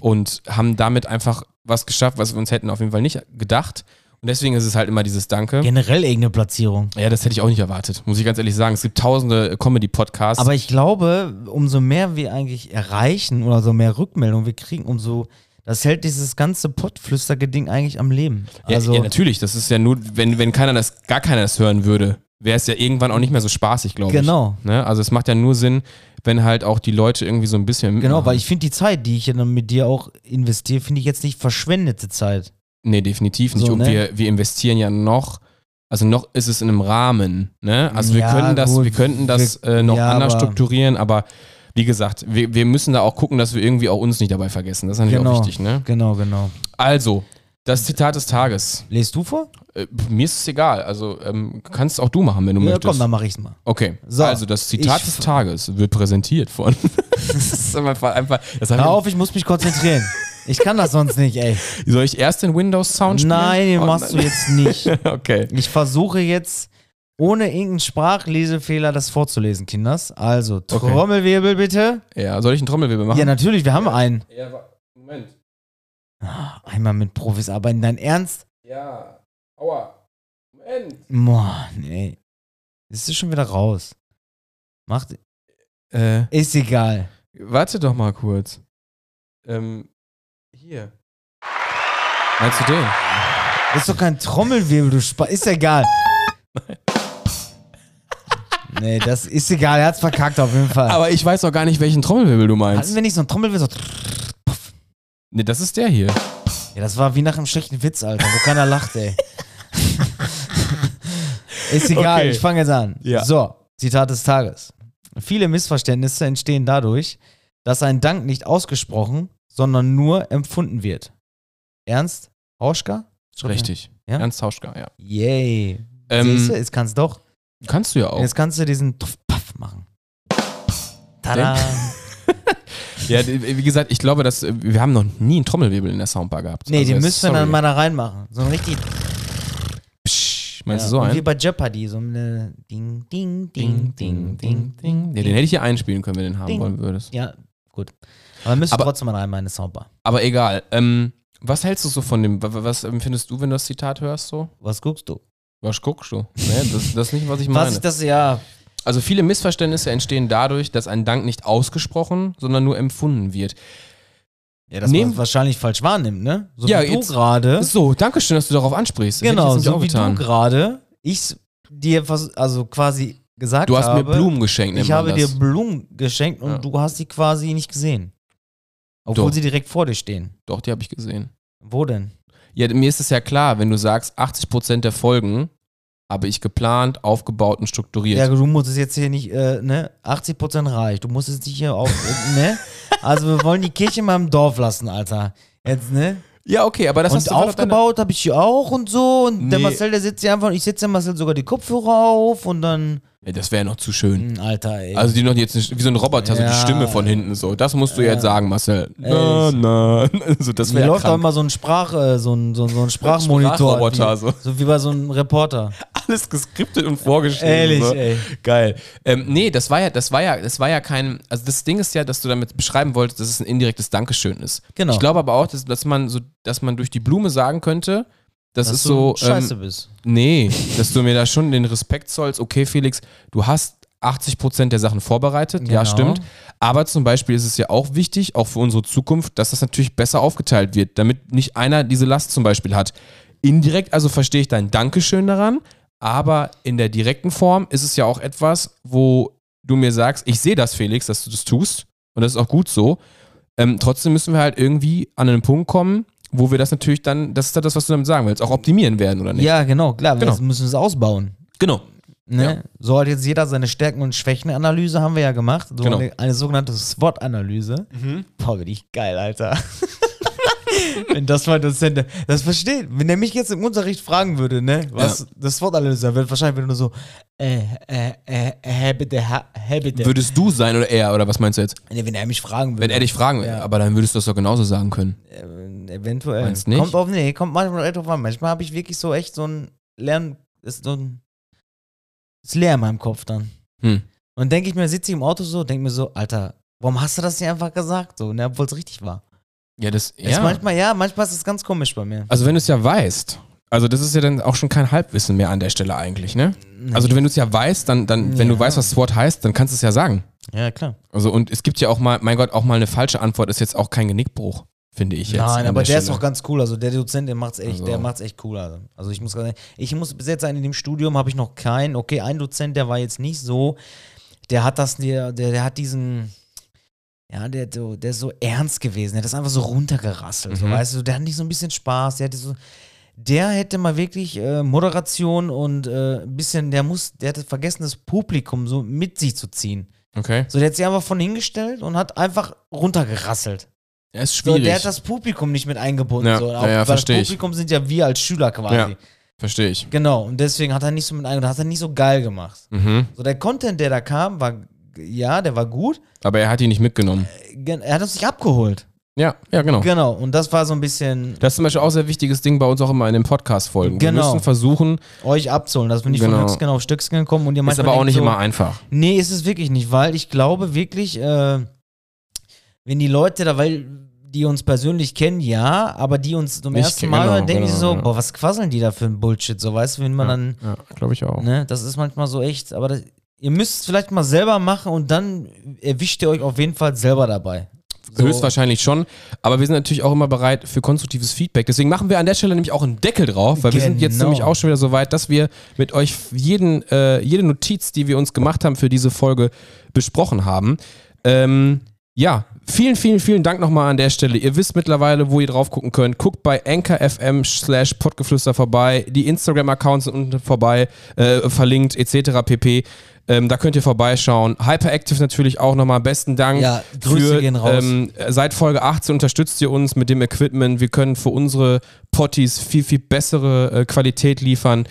und haben damit einfach was geschafft, was wir uns hätten auf jeden Fall nicht gedacht. Und deswegen ist es halt immer dieses Danke. Generell irgendeine Platzierung. Ja, das hätte ich auch nicht erwartet, muss ich ganz ehrlich sagen. Es gibt tausende Comedy-Podcasts. Aber ich glaube, umso mehr wir eigentlich erreichen oder so mehr Rückmeldungen wir kriegen, umso das hält dieses ganze Pottflüstergeding eigentlich am Leben. ja, Also, ja, natürlich, das ist ja nur, wenn, wenn keiner das, gar keiner das hören würde, wäre es ja irgendwann auch nicht mehr so spaßig, glaube ich. Genau. Ne? Also es macht ja nur Sinn, wenn halt auch die Leute irgendwie so ein bisschen genau, weil ich finde die Zeit, die ich ja dann mit dir auch investiere, finde ich jetzt nicht verschwendete Zeit. Nee, definitiv nicht. So, und ne? wir, wir investieren ja noch, also noch ist es in einem Rahmen. Ne? Also wir Ja, können das, gut, wir könnten das wir- äh, noch ja, anders aber- strukturieren, aber wie gesagt, wir, wir müssen da auch gucken, dass wir irgendwie auch uns nicht dabei vergessen. Das ist natürlich Genau. auch wichtig. Ne? Genau, genau. Also, das Zitat des Tages. Lest du vor? Äh, mir ist es egal. Also ähm, kannst auch du machen, wenn du Ja, möchtest. komm, dann mach ich's mal. Okay, So, also das Zitat ich- des Tages wird präsentiert von. das ist einfach, einfach das Hör auf, ich muss mich konzentrieren. Ich kann das sonst nicht, ey. ich, soll ich erst den Windows-Sound spielen? Nein, den Oh, machst du nein. jetzt nicht. Okay. Ich versuche jetzt ohne irgendeinen Sprachlesefehler das vorzulesen, Kinders. Also, Trommelwirbel bitte. Ja, soll ich einen Trommelwirbel machen? Ja, natürlich, wir haben einen. Ja, Moment. Ah, Einmal mit Profis arbeiten, dein Ernst? Ja. Aua. Moment. Boah, nee. Das ist schon wieder raus. Macht, Äh, ist egal. warte doch mal kurz. Ähm, hier. Meinst du den? Das ist doch kein Trommelwirbel, du Spa Ist egal. Nee, das ist egal, er hat's verkackt auf jeden Fall. Aber ich weiß auch gar nicht, welchen Trommelwirbel du meinst. Hatten wir nicht so ein Trommelwirbel? So, Nee, das ist der hier. ja, das war wie nach einem schlechten Witz, Alter, wo keiner lacht, ey. ist egal, Okay. ich fange jetzt an. Ja. So, Zitat des Tages. Viele Missverständnisse entstehen dadurch, dass ein Dank nicht ausgesprochen, sondern nur empfunden wird. Ernst? Hauschka? Richtig. Ja? Ernst Hauschka, ja. Yay. Ähm, Siehst du, jetzt kannst doch. Kannst du ja auch. Jetzt kannst du diesen Puff machen. Tada. Ja, wie gesagt, ich glaube, dass äh, wir haben noch nie einen Trommelwirbel in der Soundbar gehabt. Nee, Also die jetzt- müssen wir dann mal da reinmachen. So ein richtig. Psch, meinst ja, du so und Wie bei Jeopardy, so eine Ding, Ding, Ding, Ding, Ding, Ding. Ja, den hätte ich hier einspielen können, wenn du den haben Ding. wollen würdest. Ja, gut. Aber müssen Aber- trotzdem mal rein, meine Soundbar. Aber egal. Ähm, was hältst du so von dem? wa- wa- Was empfindest du, wenn du das Zitat hörst so? Was guckst du? Was guckst du? Nee, das, das ist nicht, was ich Was meine. ich das, ja. Also viele Missverständnisse entstehen dadurch, dass ein Dank nicht ausgesprochen, sondern nur empfunden wird. Ja, dass Nehm- man wahrscheinlich falsch wahrnimmt, ne? So Ja, wie du gerade. So, danke schön, dass du darauf ansprichst. Das Genau, so wie du gerade. Ich dir vers- also quasi gesagt Du hast habe. mir Blumen geschenkt. Ich habe das. dir Blumen geschenkt und Ja. du hast sie quasi nicht gesehen. Obwohl Doch. sie direkt vor dir stehen. Doch, die habe ich gesehen. Wo denn? Ja, mir ist es ja klar, wenn du sagst, 80% der Folgen habe ich geplant, aufgebaut und strukturiert. Ja, du musst es jetzt hier nicht, äh, ne? 80% reich. Du musst es nicht hier auf, äh, ne? Also wir wollen die Kirche mal im Dorf lassen, Alter. Jetzt, ne? Ja, okay, aber das und hast du aufgebaut habe ich hier auch und so. Und der Nee. Marcel, der sitzt hier einfach, ich setze dem Marcel sogar die Kopfhörer auf und dann. Ja, das wäre noch zu schön. Hm, Alter, ey. Also die noch jetzt nicht, wie so ein Roboter, so Ja. die Stimme von hinten so. Das musst du Ja. jetzt sagen, Marcel. Na, na. Also das Mir wäre läuft auch immer so ein Sprach, äh, so ein, so, so ein Sprachmonitor. Sprachroboter, wie, so. so wie bei so einem Reporter. Alles geskriptet und vorgeschrieben. Ehrlich, so. ey. Geil. Ähm, nee, das war ja, das war ja, das war ja kein, also das Ding ist ja, dass du damit beschreiben wolltest, dass es ein indirektes Dankeschön ist. Genau. Ich glaube aber auch, dass, dass man so, dass man durch die Blume sagen könnte, das Dass ist du so, scheiße ähm, bist. nee, dass du mir da schon den Respekt zollst, okay Felix, du hast 80% der Sachen vorbereitet, ja Genau. stimmt, aber zum Beispiel ist es ja auch wichtig, auch für unsere Zukunft, dass das natürlich besser aufgeteilt wird, damit nicht einer diese Last zum Beispiel hat. Indirekt also verstehe ich dein Dankeschön daran, aber in der direkten Form ist es ja auch etwas, wo du mir sagst, ich sehe das, Felix, dass du das tust und das ist auch gut so. Ähm, trotzdem müssen wir halt irgendwie an einen Punkt kommen, wo wir das natürlich dann, das ist halt das, was du damit sagen willst, auch optimieren werden, oder nicht? Ja, genau, klar. Genau. Wir müssen es ausbauen. Genau. Ne? Ja. So hat jetzt jeder seine Stärken- und Schwächenanalyse haben wir ja gemacht. So Genau. eine, eine sogenannte SWOT-Analyse. Boah, bin ich geil, Alter. Wenn das mal Dozent, das versteht. Wenn er mich jetzt im Unterricht fragen würde, ne, was das SWOT-Analyse, dann wird wahrscheinlich nur so, äh, äh, äh, hä, bitte, hä, hä, bitte. Würdest du sein oder er, oder was meinst du jetzt? Nee, wenn er mich fragen würde. Wenn er dich fragen will, Ja. aber dann würdest du das doch genauso sagen können. Eventuell. Meinst nicht? Kommt auf, nee, kommt manchmal drauf an. Manchmal habe ich wirklich so echt so ein Lernen, ist so ein, ist leer in meinem Kopf dann. Hm. Und denke ich mir, sitze ich im Auto so, denke mir so, Alter, warum hast du das nicht einfach gesagt? So, ne, obwohl es richtig war. Ja, das, Ist ja. manchmal, ja, manchmal ist es ganz komisch bei mir. Also wenn du es ja weißt, also das ist ja dann auch schon kein Halbwissen mehr an der Stelle eigentlich, ne? Nee. Also wenn du es ja weißt, dann, dann wenn du Ja. weißt, was SWOT heißt, dann kannst du es ja sagen. ja, klar. Also und es gibt ja auch mal, mein Gott, auch mal eine falsche Antwort ist jetzt auch kein Genickbruch, finde ich jetzt. Nein, aber der ist Stelle. auch ganz cool. Also der Dozent, der macht's echt, Also. der macht's echt cool. Also, also ich muss ehrlich- ich muss bis jetzt sagen, in dem Studium habe ich noch keinen. Okay, ein Dozent, der war jetzt nicht so, der hat das, der, der, der hat diesen, ja, der, so- der ist so ernst gewesen. Der hat das einfach so runtergerasselt. So, Mhm. weißt du, der hat nicht so ein bisschen Spaß. Der hatte so, der hätte mal wirklich äh, Moderation und äh, ein bisschen, der muss, der hatte vergessen, das Publikum so mit sich zu ziehen. Okay. So, der hat sich einfach von hingestellt und hat einfach runtergerasselt. Ja, ist So, schwierig. der hat das Publikum nicht mit eingebunden. Ja, so. ja, Auch- ja, weil versteh das ich. Publikum sind ja wir als Schüler quasi. Ja. Verstehe ich. Genau, und deswegen hat er nicht so mit eingebunden, hat er nicht so geil gemacht. Mhm. So, der Content, der da kam, war, ja, der war gut. Aber er hat ihn nicht mitgenommen. Gen- Er hat uns nicht abgeholt. Ja, ja, genau. Genau, und das war so ein bisschen Das ist zum Beispiel auch ein sehr wichtiges Ding bei uns auch immer in den Podcast-Folgen. Wir Genau. müssen versuchen, euch abzuholen, dass wir nicht von Genau. Höchstgen auf Stücksgen kommen und ihr ist manchmal aber auch nicht so, immer einfach. Nee, ist es wirklich nicht, weil ich glaube wirklich, äh, wenn die Leute da, weil die uns persönlich kennen, ja, aber die uns zum Nicht ersten Mal genau, hören, denken genau, sie so, ja. boah, was quasseln die da für ein Bullshit, so, weißt du, wenn man dann, Ja, glaube ich auch. ne, das ist manchmal so echt, aber das, ihr müsst es vielleicht mal selber machen und dann erwischt ihr euch auf jeden Fall selber dabei. So. Höchstwahrscheinlich schon. Aber wir sind natürlich auch immer bereit für konstruktives Feedback. Deswegen machen wir an der Stelle nämlich auch einen Deckel drauf, weil wir sind jetzt Genau. nämlich auch schon wieder so weit, dass wir mit euch jeden, äh, jede Notiz, die wir uns gemacht haben für diese Folge, besprochen haben. Ähm, ja, vielen, vielen, vielen Dank nochmal an der Stelle. Ihr wisst mittlerweile, wo ihr drauf gucken könnt. Guckt bei anchor.fm slash podgeflüster vorbei. Die Instagram-Accounts sind unten vorbei, äh, verlinkt, etc. pp. Ähm, da könnt ihr vorbeischauen. Hyperactive natürlich auch nochmal. Besten Dank. Ja, Grüße für, gehen raus. Ähm, seit Folge 18 unterstützt ihr uns mit dem Equipment. Wir können für unsere Potties viel, viel bessere äh, Qualität liefern.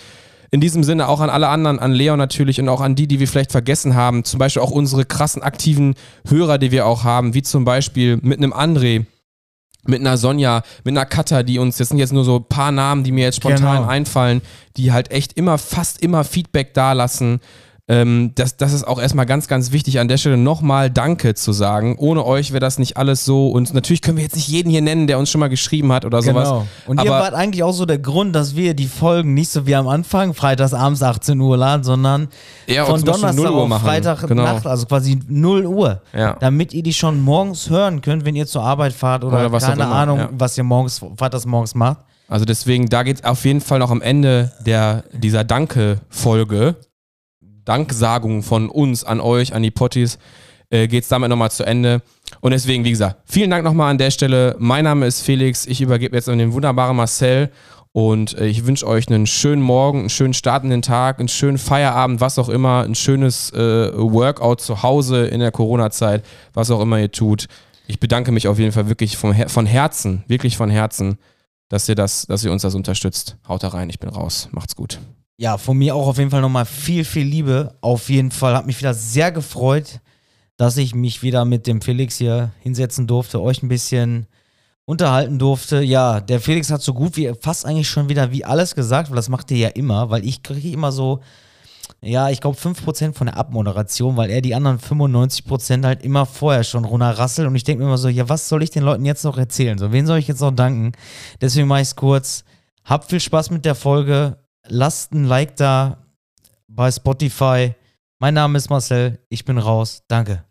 In diesem Sinne auch an alle anderen, an Leon natürlich und auch an die, die wir vielleicht vergessen haben. Zum Beispiel auch unsere krassen aktiven Hörer, die wir auch haben, wie zum Beispiel mit einem André, mit einer Sonja, mit einer Katha, die uns, das sind jetzt nur so ein paar Namen, die mir jetzt spontan Genau. einfallen, die halt echt immer, fast immer Feedback dalassen. Ähm, das, das ist auch erstmal ganz, ganz wichtig, an der Stelle nochmal Danke zu sagen. Ohne euch wäre das nicht alles so. Und natürlich können wir jetzt nicht jeden hier nennen, der uns schon mal geschrieben hat oder sowas. Genau. Und ihr wart eigentlich auch so der Grund, dass wir die Folgen nicht so wie am Anfang, freitags abends 18 Uhr laden, sondern Ja, von Donnerstag 0 Uhr auf. Freitag Genau. Nacht, also quasi 0 Uhr. Ja. Damit ihr die schon morgens hören könnt, wenn ihr zur Arbeit fahrt oder, Oder keine Ahnung, ja. was ihr morgens, freitags morgens macht. Also deswegen, da geht es auf jeden Fall noch am Ende der, dieser Danke-Folge, Danksagung von uns an euch, an die Potties, äh, geht es damit nochmal zu Ende. Und deswegen, wie gesagt, vielen Dank nochmal an der Stelle. Mein Name ist Felix. Ich übergebe jetzt an den wunderbaren Marcel. Und äh, ich wünsche euch einen schönen Morgen, einen schönen startenden Tag, einen schönen Feierabend, was auch immer, ein schönes äh, Workout zu Hause in der Corona-Zeit, was auch immer ihr tut. Ich bedanke mich auf jeden Fall wirklich vom Her von Herzen, wirklich von Herzen, dass ihr das, dass ihr uns das unterstützt. Haut da rein, ich bin raus. Macht's gut. Ja, von mir auch auf jeden Fall nochmal viel, viel Liebe. Auf jeden Fall. Hat mich wieder sehr gefreut, dass ich mich wieder mit dem Felix hier hinsetzen durfte, euch ein bisschen unterhalten durfte. Ja, der Felix hat so gut wie fast eigentlich schon wieder wie alles gesagt, weil das macht er ja immer, weil ich kriege immer so, ja, ich glaube 5% von der Abmoderation, weil er die anderen 95% halt immer vorher schon runterrasselt und ich denke mir immer so, ja, was soll ich den Leuten jetzt noch erzählen? So, wen soll ich jetzt noch danken? Deswegen mache ich es kurz. Habt viel Spaß mit der Folge. Lasst ein Like da bei Spotify. Mein Name ist Marcel. Ich bin raus. Danke.